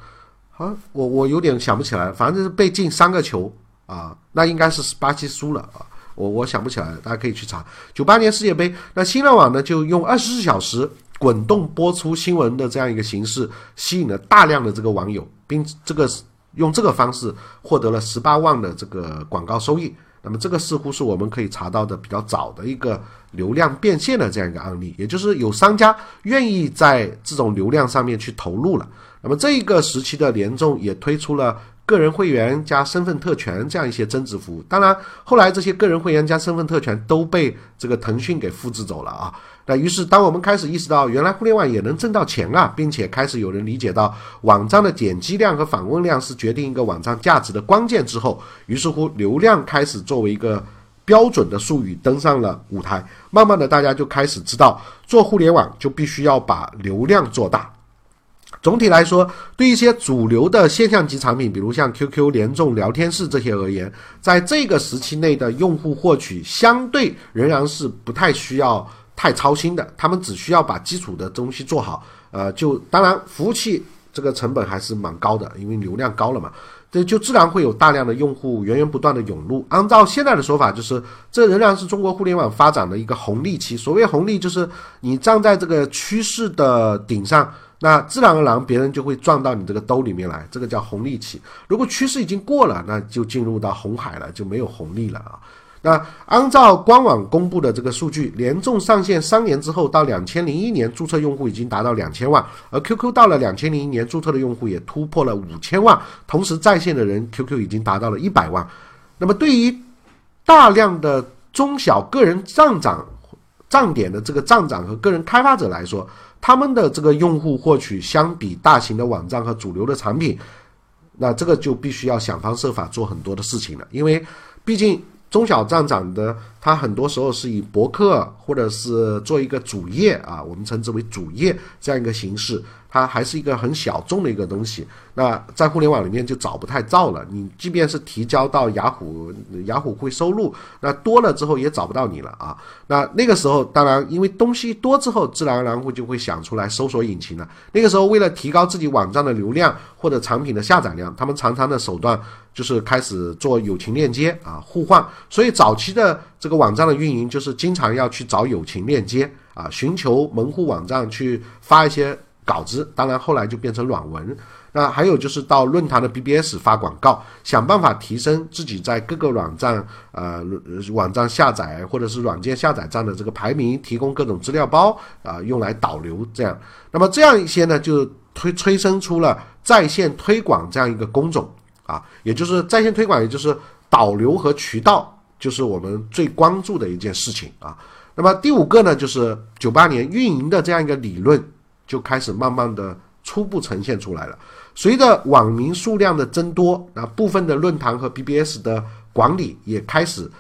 好，我我有点想不起来，反正是被进三个球啊，那应该是巴西输了啊，我我想不起来，大家可以去查。九八年世界杯，那新浪网呢就用二十四小时。滚动播出新闻的这样一个形式，吸引了大量的这个网友，并这个用这个方式获得了十八万的这个广告收益。那么这个似乎是我们可以查到的比较早的一个流量变现的这样一个案例，也就是有商家愿意在这种流量上面去投入了。那么这一个时期的联众也推出了个人会员加身份特权这样一些增值服务。当然，后来这些个人会员加身份特权都被这个腾讯给复制走了啊。那于是，当我们开始意识到原来互联网也能挣到钱啊，并且开始有人理解到网站的点击量和访问量是决定一个网站价值的关键之后，于是乎流量开始作为一个标准的术语登上了舞台。慢慢的，大家就开始知道做互联网就必须要把流量做大。总体来说，对一些主流的现象级产品，比如像 QQ、联众、聊天室这些而言，在这个时期内的用户获取相对仍然是不太需要。太操心的，他们只需要把基础的东西做好，呃，就当然服务器这个成本还是蛮高的，因为流量高了嘛，这就自然会有大量的用户源源不断的涌入。按照现在的说法，就是这仍然是中国互联网发展的一个红利期。所谓红利，就是你站在这个趋势的顶上，那自然而然别人就会撞到你这个兜里面来，这个叫红利期。如果趋势已经过了，那就进入到红海了，就没有红利了啊。那按照官网公布的这个数据，联众上线三年之后，到两千零一年注册用户已经达到两千万，而 QQ 到了两千零一年注册的用户也突破了五千万，同时在线的人 QQ 已经达到了一百万。那么对于大量的中小个人站长站点的这个站长和个人开发者来说，他们的这个用户获取相比大型的网站和主流的产品，那这个就必须要想方设法做很多的事情了，因为毕竟。中小站长的，他很多时候是以博客或者是做一个主页啊，我们称之为主页这样一个形式。它还是一个很小众的一个东西，那在互联网里面就找不太到了。你即便是提交到雅虎，雅虎会收录，那多了之后也找不到你了啊。那那个时候，当然因为东西多之后，自然而然会就会想出来搜索引擎了。那个时候，为了提高自己网站的流量或者产品的下载量，他们常常的手段就是开始做友情链接啊，互换。所以早期的这个网站的运营就是经常要去找友情链接啊，寻求门户网站去发一些。稿子，当然后来就变成软文。那还有就是到论坛的 BBS 发广告，想办法提升自己在各个网站呃网站下载或者是软件下载站的这个排名，提供各种资料包啊，用来导流这样。那么这样一些呢，就推催生出了在线推广这样一个工种啊，也就是在线推广，也就是导流和渠道，就是我们最关注的一件事情啊。那么第五个呢，就是九八年运营的这样一个理论。就开始慢慢的初步呈现出来了。随着网民数量的增多，那部分的论坛和 BBS 的管理也开始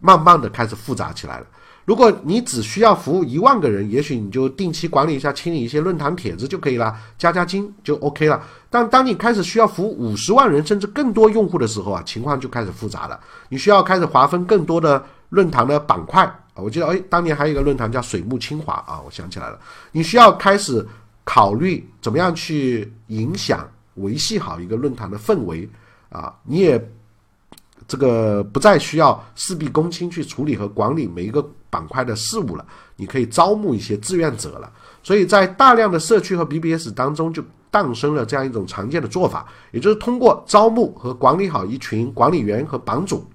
慢慢的开始复杂起来了。如果你只需要服务一万个人，也许你就定期管理一下、清理一些论坛帖子就可以了，加加精就 OK 了。但当你开始需要服务五十万人甚至更多用户的时候啊，情况就开始复杂了。你需要开始划分更多的论坛的板块。啊，我记得，哎，当年还有一个论坛叫水木清华啊，我想起来了。你需要开始考虑怎么样去影响、维系好一个论坛的氛围啊，你也这个不再需要事必躬亲去处理和管理每一个板块的事务了，你可以招募一些志愿者了。所以在大量的社区和 BBS 当中，就诞生了这样一种常见的做法，也就是通过招募和管理好一群管理员和榜主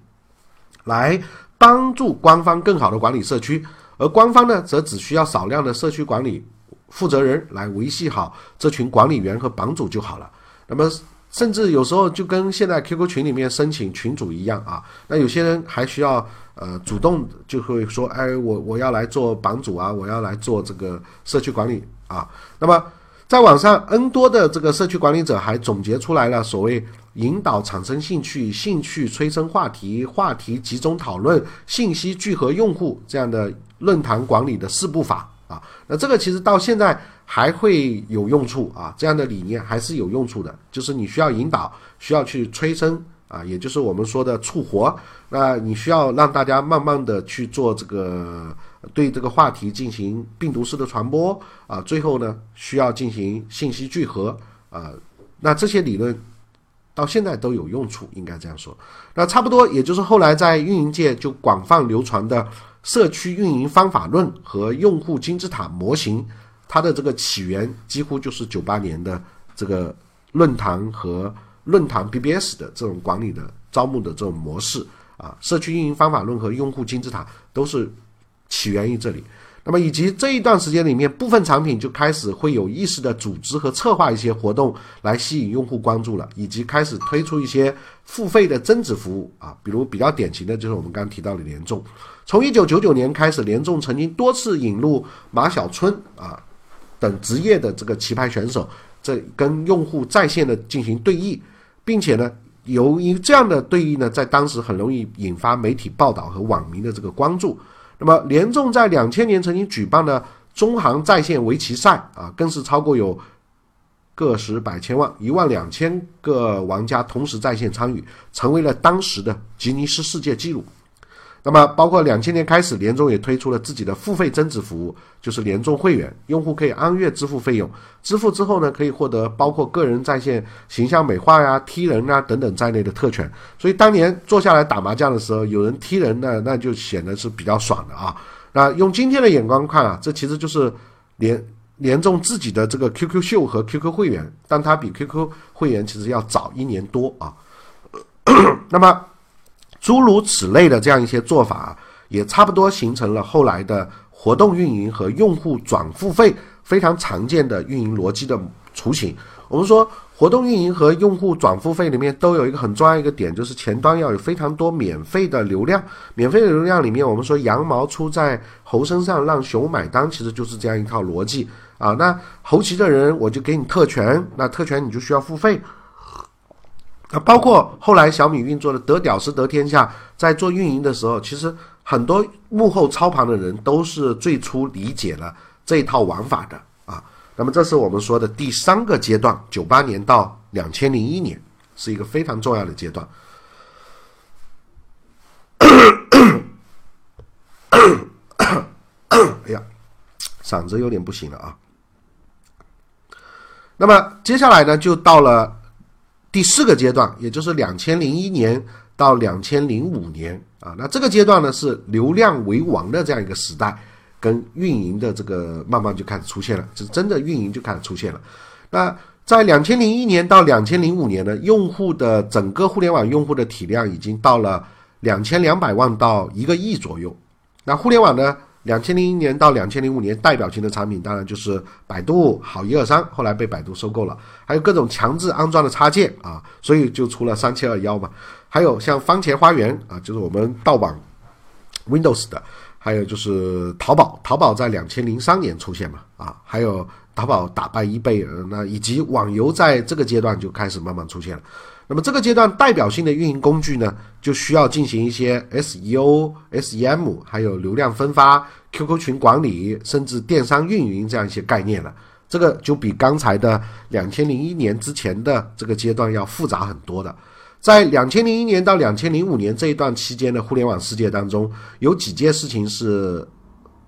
来。帮助官方更好的管理社区，而官方呢，则只需要少量的社区管理负责人来维系好这群管理员和版主就好了。那么，甚至有时候就跟现在 QQ 群里面申请群主一样啊。那有些人还需要呃主动就会说，哎，我我要来做版主啊，我要来做这个社区管理啊。那么。在网上，N 多的这个社区管理者还总结出来了所谓引导产生兴趣、兴趣催生话题、话题集中讨论、信息聚合用户这样的论坛管理的四步法啊。那这个其实到现在还会有用处啊，这样的理念还是有用处的，就是你需要引导，需要去催生啊，也就是我们说的促活。那你需要让大家慢慢的去做这个。对这个话题进行病毒式的传播啊，最后呢需要进行信息聚合啊，那这些理论到现在都有用处，应该这样说。那差不多也就是后来在运营界就广泛流传的社区运营方法论和用户金字塔模型，它的这个起源几乎就是九八年的这个论坛和论坛 BBS 的这种管理的招募的这种模式啊，社区运营方法论和用户金字塔都是。起源于这里，那么以及这一段时间里面，部分产品就开始会有意识的组织和策划一些活动来吸引用户关注了，以及开始推出一些付费的增值服务啊，比如比较典型的就是我们刚刚提到的联众。从一九九九年开始，联众曾经多次引入马小春啊等职业的这个棋牌选手，这跟用户在线的进行对弈，并且呢，由于这样的对弈呢，在当时很容易引发媒体报道和网民的这个关注。那么，联众在两千年曾经举办的中行在线围棋赛啊，更是超过有个十百千万一万两千个玩家同时在线参与，成为了当时的吉尼斯世界纪录。那么，包括两千年开始，联众也推出了自己的付费增值服务，就是联众会员，用户可以按月支付费用，支付之后呢，可以获得包括个人在线形象美化呀、踢人啊等等在内的特权。所以当年坐下来打麻将的时候，有人踢人呢，那就显得是比较爽的啊。那用今天的眼光看啊，这其实就是联联众自己的这个 QQ 秀和 QQ 会员，但它比 QQ 会员其实要早一年多啊。那么。诸如此类的这样一些做法，也差不多形成了后来的活动运营和用户转付费非常常见的运营逻辑的雏形。我们说，活动运营和用户转付费里面都有一个很重要一个点，就是前端要有非常多免费的流量。免费的流量里面，我们说羊毛出在猴身上，让熊买单，其实就是这样一套逻辑啊。那后期的人我就给你特权，那特权你就需要付费。那包括后来小米运作的得屌丝得天下，在做运营的时候，其实很多幕后操盘的人都是最初理解了这一套玩法的啊。那么这是我们说的第三个阶段，九八年到两千零一年是一个非常重要的阶段。哎呀，嗓子有点不行了啊。那么接下来呢，就到了。第四个阶段，也就是两千零一年到两千零五年啊，那这个阶段呢是流量为王的这样一个时代，跟运营的这个慢慢就开始出现了，就是真的运营就开始出现了。那在两千零一年到两千零五年呢，用户的整个互联网用户的体量已经到了两千两百万到一个亿左右。那互联网呢？两千零一年到两千零五年，代表性的产品当然就是百度、好一二三，后来被百度收购了，还有各种强制安装的插件啊，所以就出了三七二幺嘛。还有像番茄花园啊，就是我们盗版 Windows 的，还有就是淘宝，淘宝在两千零三年出现嘛啊，还有淘宝打败易贝，那以及网游在这个阶段就开始慢慢出现了。那么这个阶段代表性的运营工具呢，就需要进行一些 SEO、SEM，还有流量分发、QQ 群管理，甚至电商运营这样一些概念了。这个就比刚才的两千零一年之前的这个阶段要复杂很多的。在两千零一年到两千零五年这一段期间的互联网世界当中，有几件事情是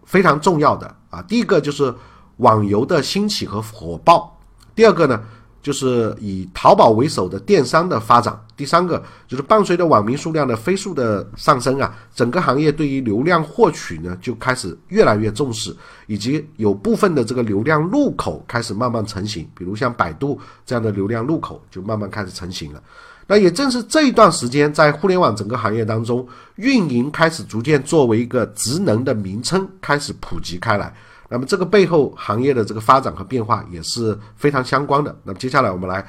非常重要的啊。第一个就是网游的兴起和火爆，第二个呢。就是以淘宝为首的电商的发展，第三个就是伴随着网民数量的飞速的上升啊，整个行业对于流量获取呢就开始越来越重视，以及有部分的这个流量入口开始慢慢成型，比如像百度这样的流量入口就慢慢开始成型了。那也正是这一段时间，在互联网整个行业当中，运营开始逐渐作为一个职能的名称开始普及开来。那么这个背后行业的这个发展和变化也是非常相关的。那么接下来我们来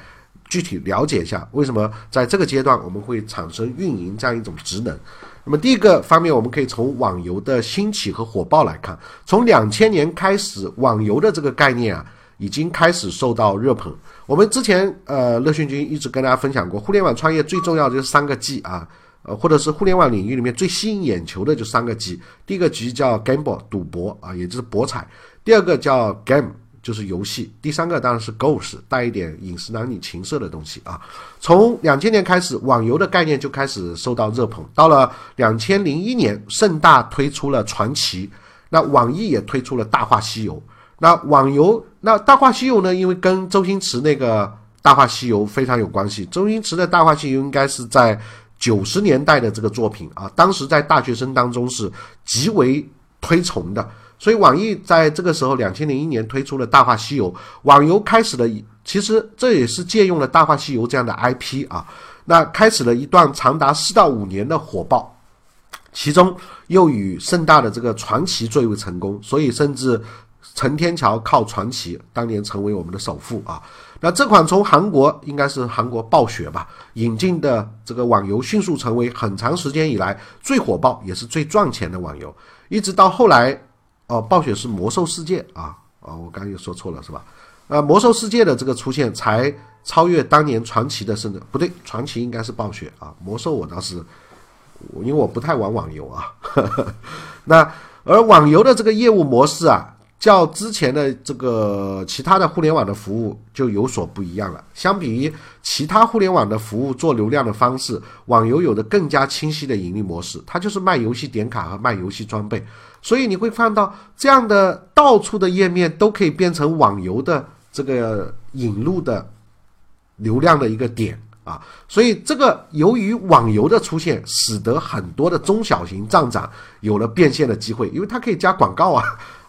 具体了解一下，为什么在这个阶段我们会产生运营这样一种职能。那么第一个方面，我们可以从网游的兴起和火爆来看。从两千年开始，网游的这个概念啊，已经开始受到热捧。我们之前呃，乐讯君一直跟大家分享过，互联网创业最重要的就是三个 G 啊。呃，或者是互联网领域里面最吸引眼球的就三个 G，第一个 G 叫 gamble 赌博啊，也就是博彩；第二个叫 game 就是游戏；第三个当然是 ghost 带一点饮食男女情色的东西啊。从两千年开始，网游的概念就开始受到热捧。到了两千零一年，盛大推出了传奇，那网易也推出了大话西游。那网游，那大话西游呢？因为跟周星驰那个大话西游非常有关系。周星驰的大话西游应该是在。九十年代的这个作品啊，当时在大学生当中是极为推崇的，所以网易在这个时候，两千零一年推出了《大话西游》，网游开始了，其实这也是借用了《大话西游》这样的 IP 啊，那开始了一段长达四到五年的火爆，其中又与盛大的这个传奇最为成功，所以甚至陈天桥靠传奇当年成为我们的首富啊。那这款从韩国应该是韩国暴雪吧引进的这个网游，迅速成为很长时间以来最火爆也是最赚钱的网游。一直到后来，哦，暴雪是魔兽世界啊，啊，我刚又说错了是吧？呃，魔兽世界的这个出现才超越当年传奇的，甚至不对，传奇应该是暴雪啊，魔兽我倒是，因为我不太玩网游啊。那而网游的这个业务模式啊。较之前的这个其他的互联网的服务就有所不一样了。相比于其他互联网的服务做流量的方式，网游有着更加清晰的盈利模式，它就是卖游戏点卡和卖游戏装备。所以你会看到这样的到处的页面都可以变成网游的这个引入的流量的一个点啊。所以这个由于网游的出现，使得很多的中小型站长有了变现的机会，因为它可以加广告啊。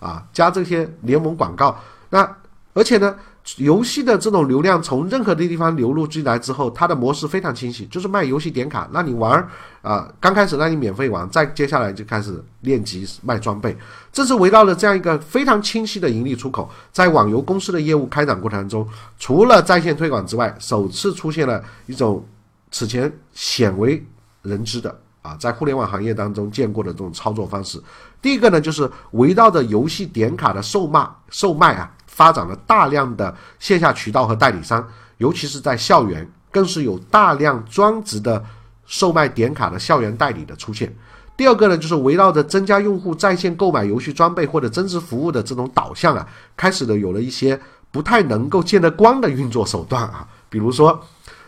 啊，加这些联盟广告，那而且呢，游戏的这种流量从任何的地方流入进来之后，它的模式非常清晰，就是卖游戏点卡，让你玩儿啊，刚开始让你免费玩，再接下来就开始练级卖装备，这是围绕着这样一个非常清晰的盈利出口，在网游公司的业务开展过程中，除了在线推广之外，首次出现了一种此前鲜为人知的啊，在互联网行业当中见过的这种操作方式。第一个呢，就是围绕着游戏点卡的售卖售卖啊。发展了大量的线下渠道和代理商，尤其是在校园，更是有大量专职的售卖点卡的校园代理的出现。第二个呢，就是围绕着增加用户在线购买游戏装备或者增值服务的这种导向啊，开始的有了一些不太能够见得光的运作手段啊，比如说，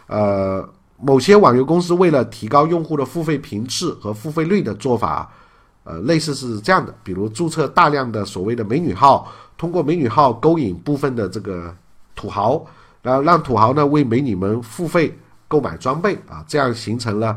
呃，某些网游公司为了提高用户的付费频次和付费率的做法，呃，类似是这样的，比如注册大量的所谓的美女号。通过美女号勾引部分的这个土豪，然后让土豪呢为美女们付费购买装备啊，这样形成了，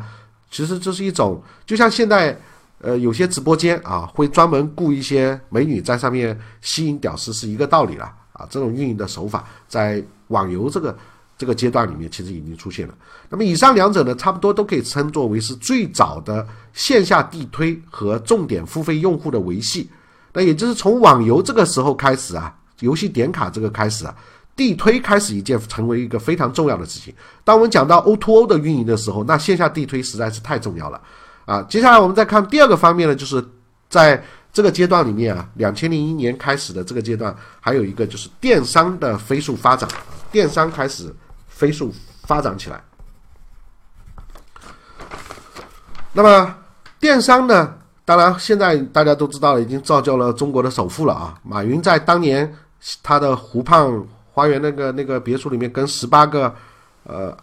其实这是一种，就像现在呃有些直播间啊会专门雇一些美女在上面吸引屌丝是一个道理了啊，这种运营的手法在网游这个这个阶段里面其实已经出现了。那么以上两者呢，差不多都可以称作为是最早的线下地推和重点付费用户的维系。那也就是从网游这个时候开始啊，游戏点卡这个开始啊，地推开始一件成为一个非常重要的事情。当我们讲到 O to O 的运营的时候，那线下地推实在是太重要了啊。接下来我们再看第二个方面呢，就是在这个阶段里面啊，两千零一年开始的这个阶段，还有一个就是电商的飞速发展，电商开始飞速发展起来。那么电商呢？当然，现在大家都知道了，已经造就了中国的首富了啊！马云在当年他的湖畔花园那个那个别墅里面，跟十八个呃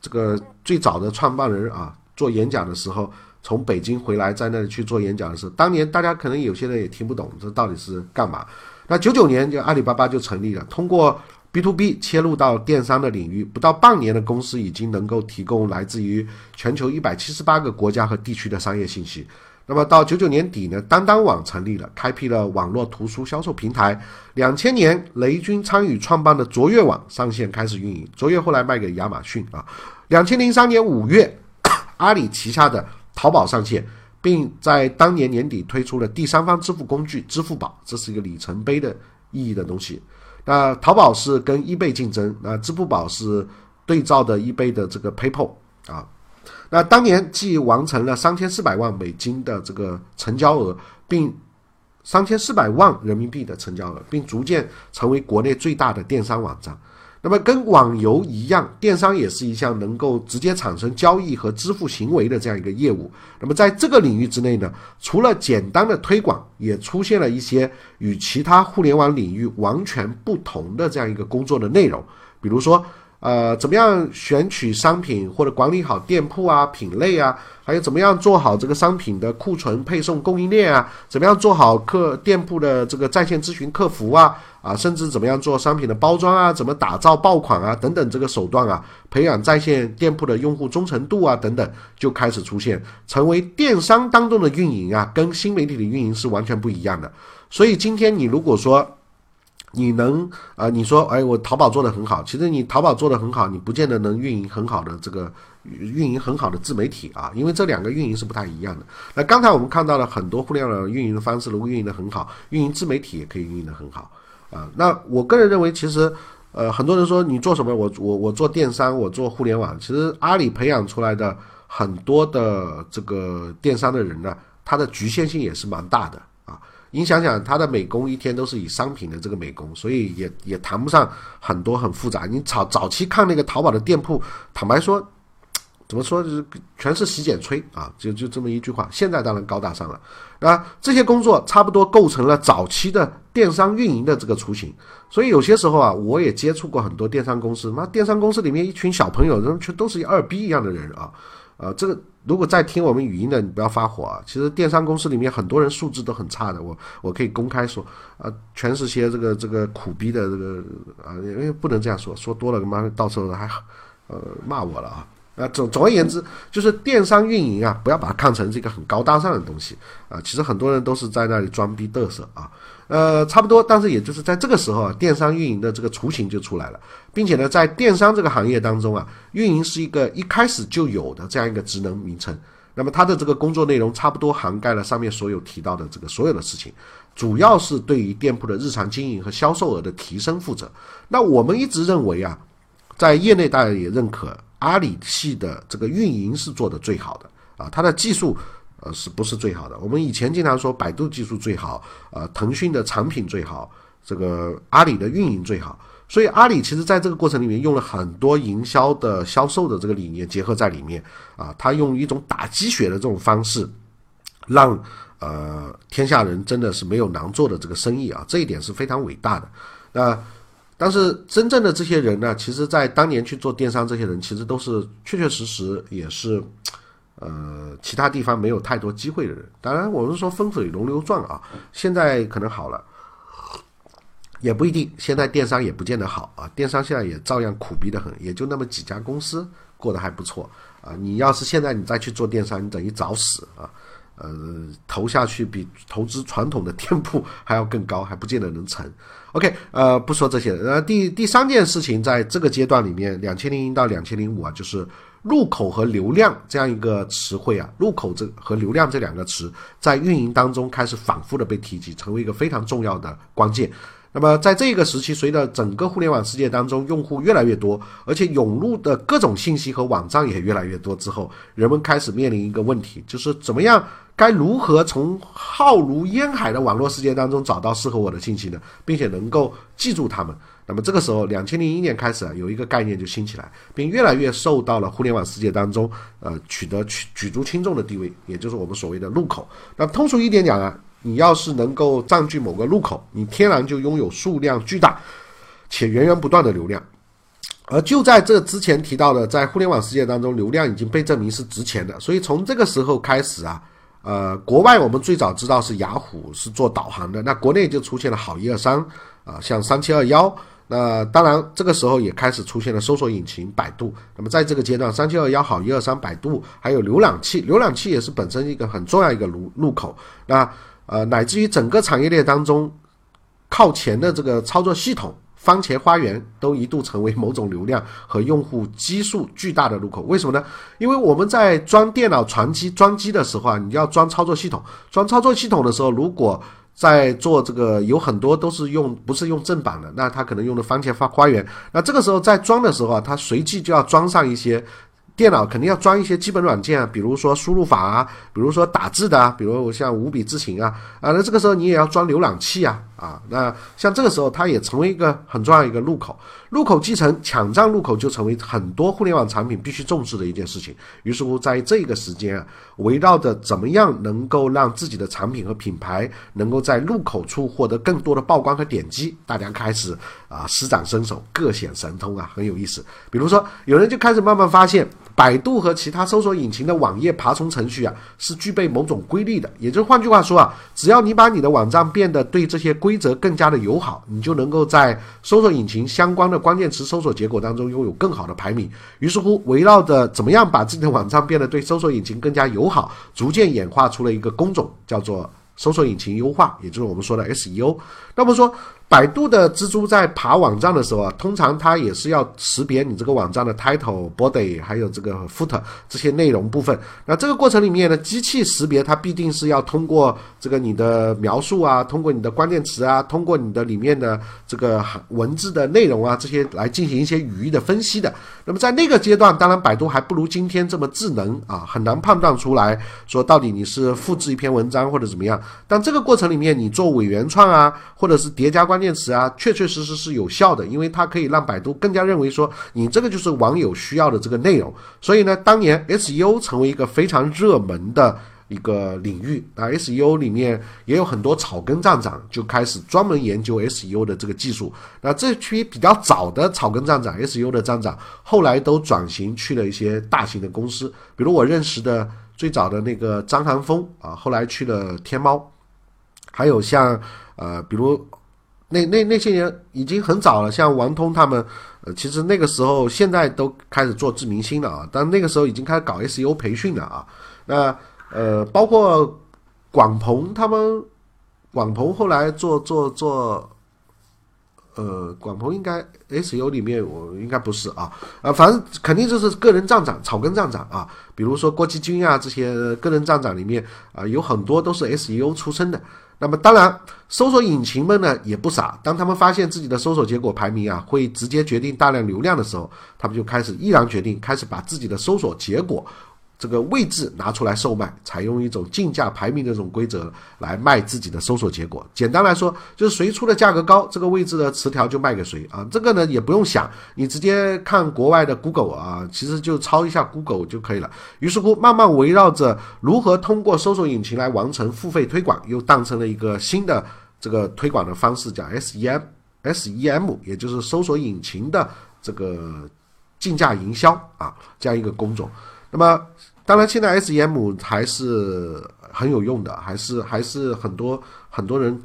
这个最早的创办人啊做演讲的时候，从北京回来，在那里去做演讲的时候，当年大家可能有些人也听不懂这到底是干嘛。那九九年就阿里巴巴就成立了，通过 B to B 切入到电商的领域，不到半年的公司已经能够提供来自于全球一百七十八个国家和地区的商业信息。那么到九九年底呢，当当网成立了，开辟了网络图书销售平台。两千年，雷军参与创办的卓越网上线开始运营，卓越后来卖给亚马逊啊。两千零三年五月，阿里旗下的淘宝上线，并在当年年底推出了第三方支付工具支付宝，这是一个里程碑的意义的东西。那淘宝是跟易贝竞争，那支付宝是对照的易贝的这个 PayPal 啊。那当年既完成了三千四百万美金的这个成交额，并三千四百万人民币的成交额，并逐渐成为国内最大的电商网站。那么跟网游一样，电商也是一项能够直接产生交易和支付行为的这样一个业务。那么在这个领域之内呢，除了简单的推广，也出现了一些与其他互联网领域完全不同的这样一个工作的内容，比如说。呃，怎么样选取商品或者管理好店铺啊、品类啊，还有怎么样做好这个商品的库存、配送、供应链啊？怎么样做好客店铺的这个在线咨询客服啊？啊，甚至怎么样做商品的包装啊？怎么打造爆款啊？等等，这个手段啊，培养在线店铺的用户忠诚度啊，等等，就开始出现，成为电商当中的运营啊，跟新媒体的运营是完全不一样的。所以今天你如果说，你能啊？你说，哎，我淘宝做的很好。其实你淘宝做的很好，你不见得能运营很好的这个运营很好的自媒体啊，因为这两个运营是不太一样的。那刚才我们看到了很多互联网运营的方式，如果运营的很好，运营自媒体也可以运营的很好啊。那我个人认为，其实呃，很多人说你做什么？我我我做电商，我做互联网。其实阿里培养出来的很多的这个电商的人呢，他的局限性也是蛮大的。你想想，他的美工一天都是以商品的这个美工，所以也也谈不上很多很复杂。你早早期看那个淘宝的店铺，坦白说，怎么说就是全是洗剪吹啊，就就这么一句话。现在当然高大上了，啊，这些工作差不多构成了早期的电商运营的这个雏形。所以有些时候啊，我也接触过很多电商公司，妈电商公司里面一群小朋友，人全都是二逼一样的人啊。呃，这个如果在听我们语音的，你不要发火啊。其实电商公司里面很多人素质都很差的，我我可以公开说，啊，全是些这个这个苦逼的这个啊，因为不能这样说，说多了他妈到时候还呃骂我了啊。啊，总总而言之，就是电商运营啊，不要把它看成是一个很高大上的东西啊。其实很多人都是在那里装逼嘚瑟啊。呃，差不多，但是也就是在这个时候啊，电商运营的这个雏形就出来了，并且呢，在电商这个行业当中啊，运营是一个一开始就有的这样一个职能名称。那么它的这个工作内容差不多涵盖了上面所有提到的这个所有的事情，主要是对于店铺的日常经营和销售额的提升负责。那我们一直认为啊，在业内大家也认可，阿里系的这个运营是做的最好的啊，它的技术呃是不是最好的？我们以前经常说百度技术最好，呃，腾讯的产品最好，这个阿里的运营最好。所以阿里其实在这个过程里面用了很多营销的销售的这个理念结合在里面啊，他用一种打鸡血的这种方式，让呃天下人真的是没有难做的这个生意啊，这一点是非常伟大的。那但是真正的这些人呢，其实在当年去做电商，这些人其实都是确确实实也是呃其他地方没有太多机会的人。当然我们说风水轮流转啊，现在可能好了。也不一定，现在电商也不见得好啊，电商现在也照样苦逼的很，也就那么几家公司过得还不错啊。你要是现在你再去做电商，你等于找死啊！呃，投下去比投资传统的店铺还要更高，还不见得能成。OK，呃，不说这些，呃，第第三件事情，在这个阶段里面，两千零一到两千零五啊，就是入口和流量这样一个词汇啊，入口这和流量这两个词在运营当中开始反复的被提及，成为一个非常重要的关键。那么，在这个时期，随着整个互联网世界当中用户越来越多，而且涌入的各种信息和网站也越来越多之后，人们开始面临一个问题，就是怎么样，该如何从浩如烟海的网络世界当中找到适合我的信息呢？并且能够记住他们。那么这个时候，两千零一年开始啊，有一个概念就兴起来，并越来越受到了互联网世界当中呃取得举举足轻重的地位，也就是我们所谓的入口。那通俗一点讲啊。你要是能够占据某个入口，你天然就拥有数量巨大且源源不断的流量。而就在这之前提到的，在互联网世界当中，流量已经被证明是值钱的。所以从这个时候开始啊，呃，国外我们最早知道是雅虎是做导航的，那国内就出现了好一二三啊，像三七二幺。那当然这个时候也开始出现了搜索引擎百度。那么在这个阶段，三七二幺好一二三百度还有浏览器，浏览器也是本身一个很重要一个路入口。那呃，乃至于整个产业链当中，靠前的这个操作系统番茄花园都一度成为某种流量和用户基数巨大的入口。为什么呢？因为我们在装电脑传机装机的时候啊，你要装操作系统，装操作系统的时候，如果在做这个有很多都是用不是用正版的，那他可能用的番茄花花园。那这个时候在装的时候啊，它随即就要装上一些。电脑肯定要装一些基本软件啊，比如说输入法啊，比如说打字的啊，比如像五笔字形啊，啊，那这个时候你也要装浏览器啊，啊，那像这个时候它也成为一个很重要一个入口，入口继承抢占入口就成为很多互联网产品必须重视的一件事情。于是乎，在这个时间啊，围绕着怎么样能够让自己的产品和品牌能够在入口处获得更多的曝光和点击，大家开始啊施展身手，各显神通啊，很有意思。比如说，有人就开始慢慢发现。百度和其他搜索引擎的网页爬虫程序啊，是具备某种规律的。也就是换句话说啊，只要你把你的网站变得对这些规则更加的友好，你就能够在搜索引擎相关的关键词搜索结果当中拥有更好的排名。于是乎，围绕着怎么样把自己的网站变得对搜索引擎更加友好，逐渐演化出了一个工种，叫做搜索引擎优化，也就是我们说的 SEO。那么说。百度的蜘蛛在爬网站的时候啊，通常它也是要识别你这个网站的 title、body，还有这个 footer 这些内容部分。那这个过程里面呢，机器识别它必定是要通过这个你的描述啊，通过你的关键词啊，通过你的里面的这个文字的内容啊，这些来进行一些语义的分析的。那么在那个阶段，当然百度还不如今天这么智能啊，很难判断出来说到底你是复制一篇文章或者怎么样。但这个过程里面，你做伪原创啊，或者是叠加关。关键词啊，确确实实是有效的，因为它可以让百度更加认为说你这个就是网友需要的这个内容。所以呢，当年 SEO 成为一个非常热门的一个领域啊，SEO 里面也有很多草根站长就开始专门研究 SEO 的这个技术。那这批比较早的草根站长，SEO 的站长，后来都转型去了一些大型的公司，比如我认识的最早的那个张寒峰啊，后来去了天猫，还有像呃，比如。那那那些年已经很早了，像王通他们，呃，其实那个时候现在都开始做知明星了啊，但那个时候已经开始搞 SEO 培训了啊。那呃，包括广鹏他们，广鹏后来做做做。呃，广鹏应该 SU 里面我应该不是啊，啊，反正肯定就是个人站长、草根站长啊，比如说郭继军啊这些个人站长里面啊，有很多都是 SEO 出身的。那么当然，搜索引擎们呢也不傻，当他们发现自己的搜索结果排名啊会直接决定大量流量的时候，他们就开始毅然决定开始把自己的搜索结果。这个位置拿出来售卖，采用一种竞价排名的这种规则来卖自己的搜索结果。简单来说，就是谁出的价格高，这个位置的词条就卖给谁啊。这个呢也不用想，你直接看国外的 Google 啊，其实就抄一下 Google 就可以了。于是乎，慢慢围绕着如何通过搜索引擎来完成付费推广，又诞生了一个新的这个推广的方式，叫 SEM，SEM 也就是搜索引擎的这个竞价营销啊，这样一个工种。那么，当然，现在 SEM 还是很有用的，还是还是很多很多人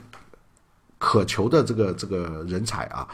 渴求的这个这个人才啊。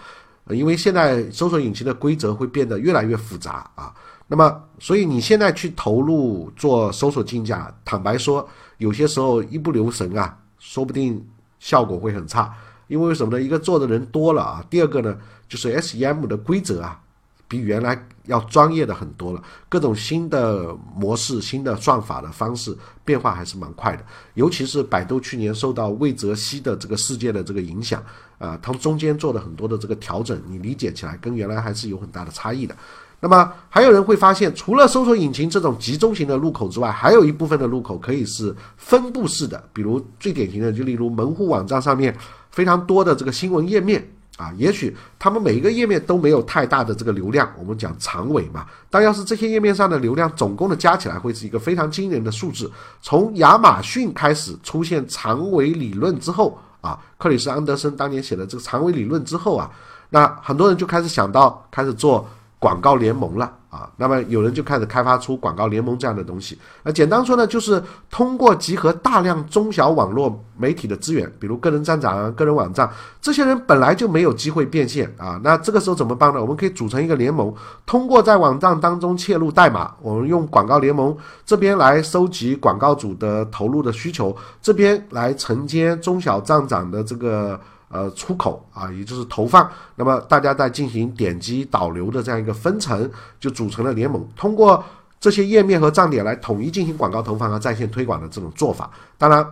因为现在搜索引擎的规则会变得越来越复杂啊。那么，所以你现在去投入做搜索竞价，坦白说，有些时候一不留神啊，说不定效果会很差。因为什么呢？一个做的人多了啊，第二个呢，就是 SEM 的规则啊。比原来要专业的很多了，各种新的模式、新的算法的方式变化还是蛮快的。尤其是百度去年受到魏则西的这个事件的这个影响，啊，他们中间做了很多的这个调整，你理解起来跟原来还是有很大的差异的。那么还有人会发现，除了搜索引擎这种集中型的入口之外，还有一部分的入口可以是分布式的，比如最典型的就例如门户网站上面非常多的这个新闻页面。啊，也许他们每一个页面都没有太大的这个流量，我们讲长尾嘛。但要是这些页面上的流量总共的加起来，会是一个非常惊人的数字。从亚马逊开始出现长尾理论之后，啊，克里斯安德森当年写的这个长尾理论之后啊，那很多人就开始想到开始做广告联盟了。啊，那么有人就开始开发出广告联盟这样的东西。那简单说呢，就是通过集合大量中小网络媒体的资源，比如个人站长、个人网站，这些人本来就没有机会变现啊。那这个时候怎么办呢？我们可以组成一个联盟，通过在网站当中切入代码，我们用广告联盟这边来收集广告主的投入的需求，这边来承接中小站长的这个。呃，出口啊，也就是投放，那么大家在进行点击导流的这样一个分层，就组成了联盟。通过这些页面和站点来统一进行广告投放和在线推广的这种做法。当然，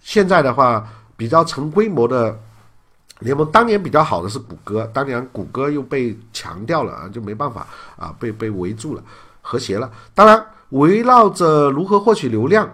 现在的话比较成规模的联盟，当年比较好的是谷歌，当年谷歌又被强调了啊，就没办法啊，被被围住了，和谐了。当然，围绕着如何获取流量。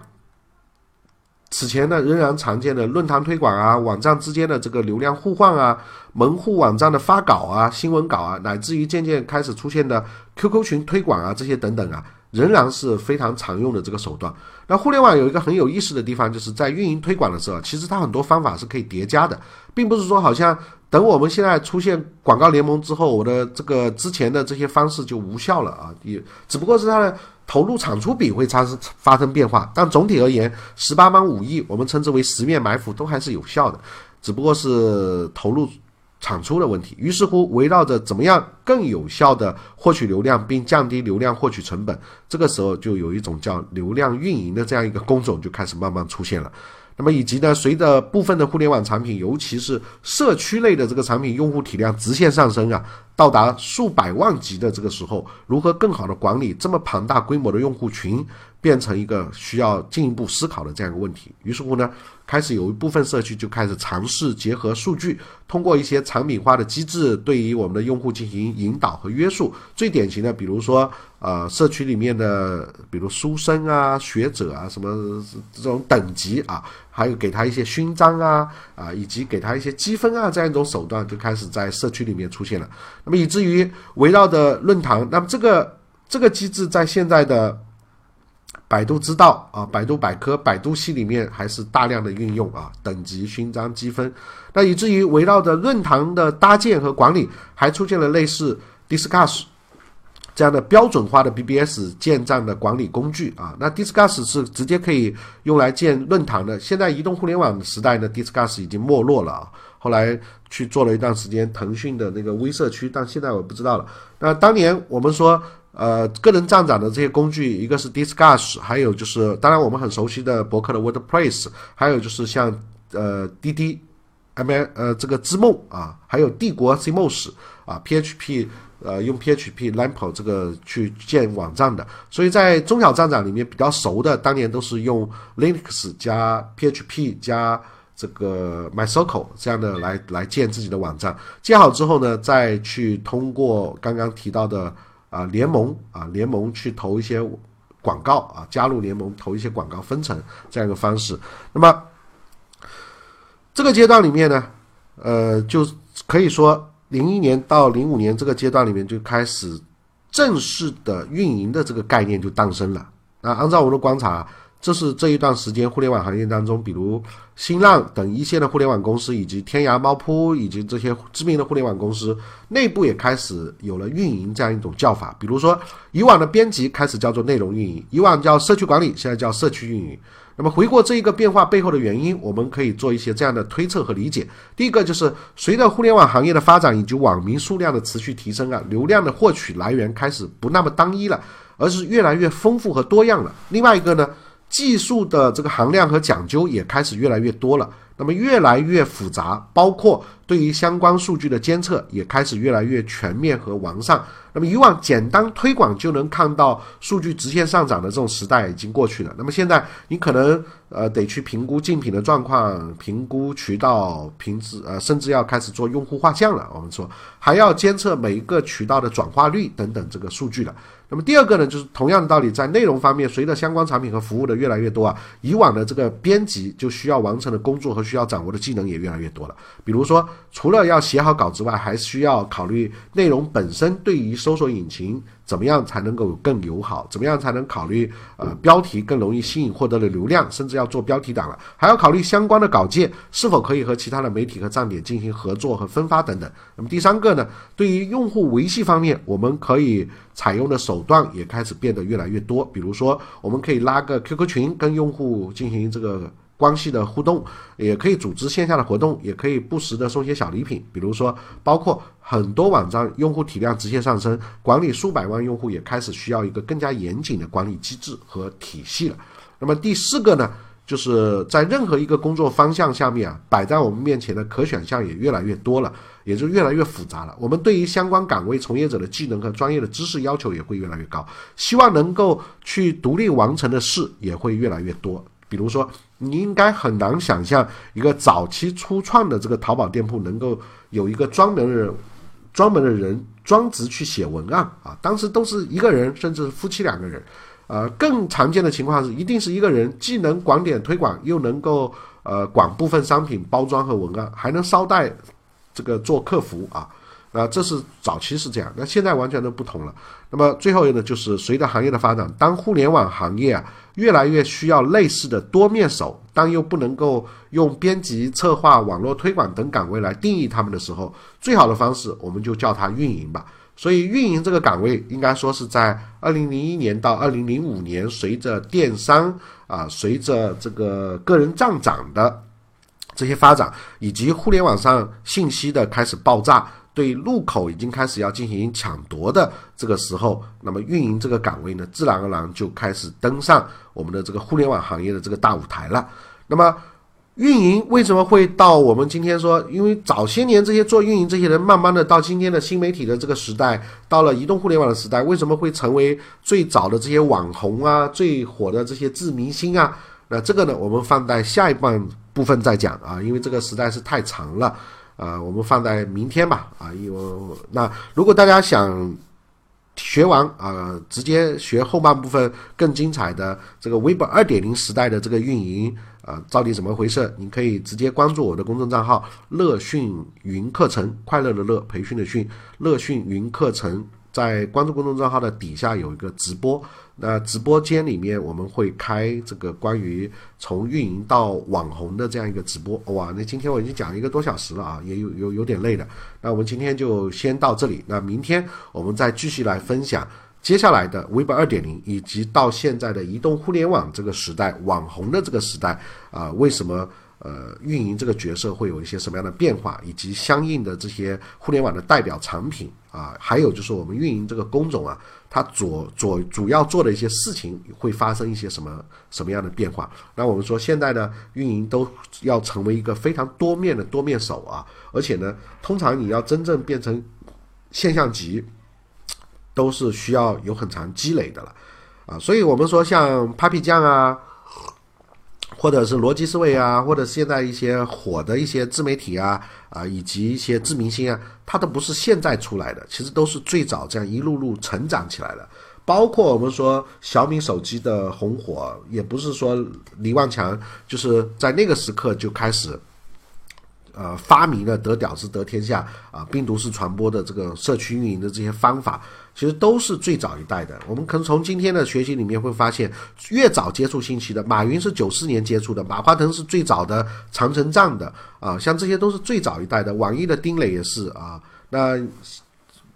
此前呢，仍然常见的论坛推广啊，网站之间的这个流量互换啊，门户网站的发稿啊，新闻稿啊，乃至于渐渐开始出现的 QQ 群推广啊，这些等等啊，仍然是非常常用的这个手段。那互联网有一个很有意思的地方，就是在运营推广的时候，其实它很多方法是可以叠加的，并不是说好像等我们现在出现广告联盟之后，我的这个之前的这些方式就无效了啊，也只不过是它的。投入产出比会发生发生变化，但总体而言，十八般武艺我们称之为十面埋伏都还是有效的，只不过是投入产出的问题。于是乎，围绕着怎么样更有效的获取流量，并降低流量获取成本，这个时候就有一种叫流量运营的这样一个工种就开始慢慢出现了。那么以及呢，随着部分的互联网产品，尤其是社区类的这个产品用户体量直线上升啊，到达数百万级的这个时候，如何更好的管理这么庞大规模的用户群？变成一个需要进一步思考的这样一个问题。于是乎呢，开始有一部分社区就开始尝试结合数据，通过一些产品化的机制，对于我们的用户进行引导和约束。最典型的，比如说，呃，社区里面的，比如书生啊、学者啊，什么这种等级啊，还有给他一些勋章啊，啊，以及给他一些积分啊，这样一种手段就开始在社区里面出现了。那么以至于围绕着论坛，那么这个这个机制在现在的。百度知道啊，百度百科、百度系里面还是大量的运用啊，等级、勋章、积分，那以至于围绕着论坛的搭建和管理，还出现了类似 Discuss。这样的标准化的 BBS 建站的管理工具啊。那 Discuss 是直接可以用来建论坛的。现在移动互联网时代呢，Discuss 已经没落了啊。后来去做了一段时间腾讯的那个微社区，但现在我不知道了。那当年我们说。呃，个人站长的这些工具，一个是 Discuss，还有就是当然我们很熟悉的博客的 WordPress，还有就是像呃滴滴，M 呃这个知梦啊，还有帝国 CMOS 啊，PHP 呃用 PHP Lamp 这个去建网站的，所以在中小站长里面比较熟的，当年都是用 Linux 加 PHP 加这个 MySQL 这样的来来建自己的网站，建好之后呢，再去通过刚刚提到的。啊，联盟啊，联盟去投一些广告啊，加入联盟投一些广告分成这样一个方式。那么这个阶段里面呢，呃，就可以说零一年到零五年这个阶段里面就开始正式的运营的这个概念就诞生了。那按照我的观察。这是这一段时间互联网行业当中，比如新浪等一线的互联网公司，以及天涯、猫扑以及这些知名的互联网公司内部也开始有了运营这样一种叫法。比如说，以往的编辑开始叫做内容运营，以往叫社区管理，现在叫社区运营。那么回过这一个变化背后的原因，我们可以做一些这样的推测和理解。第一个就是随着互联网行业的发展以及网民数量的持续提升啊，流量的获取来源开始不那么单一了，而是越来越丰富和多样了。另外一个呢？技术的这个含量和讲究也开始越来越多了，那么越来越复杂，包括对于相关数据的监测也开始越来越全面和完善。那么以往简单推广就能看到数据直线上涨的这种时代已经过去了。那么现在你可能呃得去评估竞品的状况，评估渠道，评质呃甚至要开始做用户画像了。我们说还要监测每一个渠道的转化率等等这个数据了。那么第二个呢，就是同样的道理，在内容方面，随着相关产品和服务的越来越多啊，以往的这个编辑就需要完成的工作和需要掌握的技能也越来越多了。比如说，除了要写好稿之外，还需要考虑内容本身对于搜索引擎。怎么样才能够更友好？怎么样才能考虑呃标题更容易吸引获得的流量？甚至要做标题党了，还要考虑相关的稿件是否可以和其他的媒体和站点进行合作和分发等等。那么第三个呢？对于用户维系方面，我们可以采用的手段也开始变得越来越多。比如说，我们可以拉个 QQ 群，跟用户进行这个。关系的互动，也可以组织线下的活动，也可以不时的送些小礼品。比如说，包括很多网站用户体量直线上升，管理数百万用户也开始需要一个更加严谨的管理机制和体系了。那么第四个呢，就是在任何一个工作方向下面啊，摆在我们面前的可选项也越来越多了，也就越来越复杂了。我们对于相关岗位从业者的技能和专业的知识要求也会越来越高，希望能够去独立完成的事也会越来越多。比如说，你应该很难想象一个早期初创的这个淘宝店铺能够有一个专门的、专门的人专职去写文案啊。当时都是一个人，甚至夫妻两个人。呃，更常见的情况是，一定是一个人既能管点推广，又能够呃管部分商品包装和文案，还能捎带这个做客服啊。那，这是早期是这样，那现在完全都不同了。那么最后一个呢，就是随着行业的发展，当互联网行业啊越来越需要类似的多面手，但又不能够用编辑、策划、网络推广等岗位来定义他们的时候，最好的方式我们就叫它运营吧。所以运营这个岗位，应该说是在二零零一年到二零零五年，随着电商啊，随着这个个人站长的这些发展，以及互联网上信息的开始爆炸。对入口已经开始要进行抢夺的这个时候，那么运营这个岗位呢，自然而然就开始登上我们的这个互联网行业的这个大舞台了。那么，运营为什么会到我们今天说？因为早些年这些做运营这些人，慢慢的到今天的新媒体的这个时代，到了移动互联网的时代，为什么会成为最早的这些网红啊，最火的这些自明星啊？那这个呢，我们放在下一半部分再讲啊，因为这个实在是太长了。啊，我们放在明天吧。啊，因为那如果大家想学完啊，直接学后半部分更精彩的这个 Web 二点零时代的这个运营啊，到底怎么回事？你可以直接关注我的公众账号“乐讯云课程”，快乐的乐，培训的训，乐讯云课程。在关注公众账号的底下有一个直播，那直播间里面我们会开这个关于从运营到网红的这样一个直播。哇，那今天我已经讲了一个多小时了啊，也有有有点累了。那我们今天就先到这里，那明天我们再继续来分享接下来的 Web 二点零，以及到现在的移动互联网这个时代、网红的这个时代啊，为什么呃运营这个角色会有一些什么样的变化，以及相应的这些互联网的代表产品啊，还有就是我们运营这个工种啊，它主主主要做的一些事情会发生一些什么什么样的变化？那我们说现在呢运营都要成为一个非常多面的多面手啊，而且呢，通常你要真正变成现象级。都是需要有很长积累的了，啊，所以我们说像 Papi 酱啊，或者是逻辑思维啊，或者现在一些火的一些自媒体啊，啊，以及一些自明星啊，它都不是现在出来的，其实都是最早这样一路路成长起来的。包括我们说小米手机的红火，也不是说李万强就是在那个时刻就开始。呃，发明了得屌丝得天下啊，病毒式传播的这个社区运营的这些方法，其实都是最早一代的。我们可能从今天的学习里面会发现，越早接触信息的，马云是九四年接触的，马化腾是最早的长城站的啊，像这些都是最早一代的。网易的丁磊也是啊，那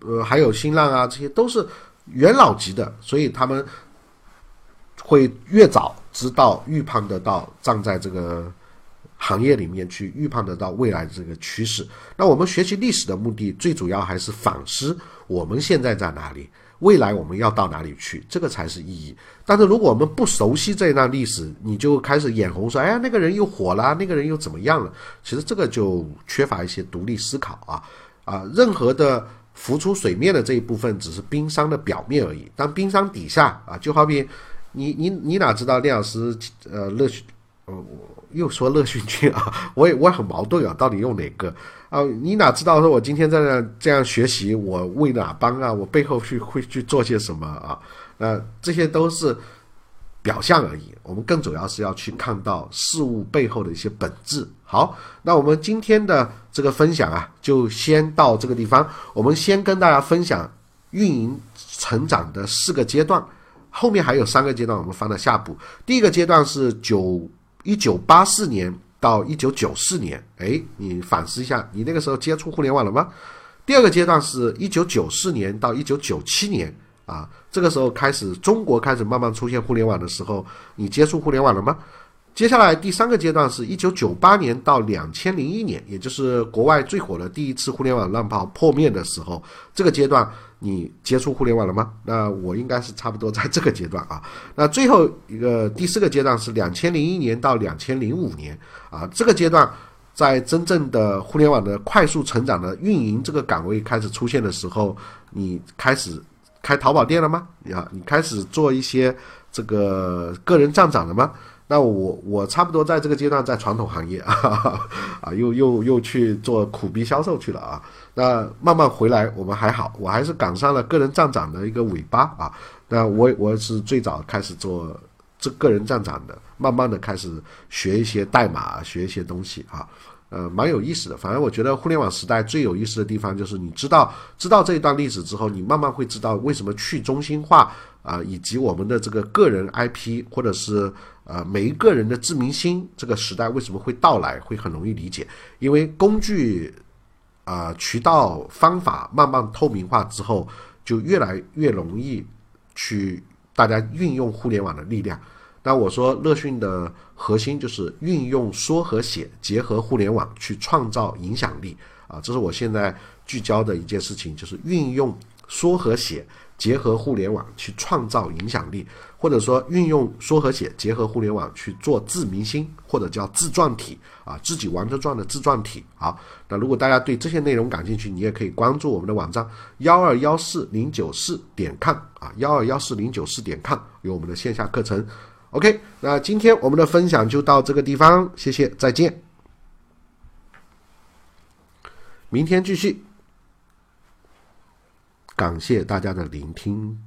呃还有新浪啊，这些都是元老级的，所以他们会越早知道预判得到，站在这个。行业里面去预判得到未来的这个趋势，那我们学习历史的目的最主要还是反思我们现在在哪里，未来我们要到哪里去，这个才是意义。但是如果我们不熟悉这一段历史，你就开始眼红说，哎呀，那个人又火了，那个人又怎么样了？其实这个就缺乏一些独立思考啊啊！任何的浮出水面的这一部分只是冰山的表面而已，当冰山底下啊，就好比你你你哪知道聂老师呃乐趣呃我。又说乐讯君啊，我也我也很矛盾啊，到底用哪个啊？你哪知道说我今天在那这样学习，我为哪帮啊？我背后去会去做些什么啊？那这些都是表象而已。我们更主要是要去看到事物背后的一些本质。好，那我们今天的这个分享啊，就先到这个地方。我们先跟大家分享运营成长的四个阶段，后面还有三个阶段，我们放在下部。第一个阶段是九。一九八四年到一九九四年，哎，你反思一下，你那个时候接触互联网了吗？第二个阶段是一九九四年到一九九七年，啊，这个时候开始中国开始慢慢出现互联网的时候，你接触互联网了吗？接下来第三个阶段是一九九八年到两千零一年，也就是国外最火的第一次互联网浪潮破灭的时候，这个阶段。你接触互联网了吗？那我应该是差不多在这个阶段啊。那最后一个第四个阶段是两千零一年到两千零五年啊，这个阶段在真正的互联网的快速成长的运营这个岗位开始出现的时候，你开始开淘宝店了吗？啊，你开始做一些这个个人站长了吗？那我我差不多在这个阶段在传统行业啊 啊，又又又去做苦逼销售去了啊。那慢慢回来，我们还好，我还是赶上了个人站长的一个尾巴啊。那我我是最早开始做这个人站长的，慢慢的开始学一些代码，学一些东西啊，呃，蛮有意思的。反正我觉得互联网时代最有意思的地方就是，你知道知道这一段历史之后，你慢慢会知道为什么去中心化啊，以及我们的这个个人 IP 或者是呃每一个人的自明星这个时代为什么会到来，会很容易理解，因为工具。啊，渠道方法慢慢透明化之后，就越来越容易去大家运用互联网的力量。那我说乐讯的核心就是运用说和写结合互联网去创造影响力啊，这是我现在聚焦的一件事情，就是运用说和写。结合互联网去创造影响力，或者说运用说和写结合互联网去做自明星，或者叫自传体啊，自己玩着转的自传体。好，那如果大家对这些内容感兴趣，你也可以关注我们的网站幺二幺四零九四点 com 啊，幺二幺四零九四点 com 有我们的线下课程。OK，那今天我们的分享就到这个地方，谢谢，再见，明天继续。感谢大家的聆听。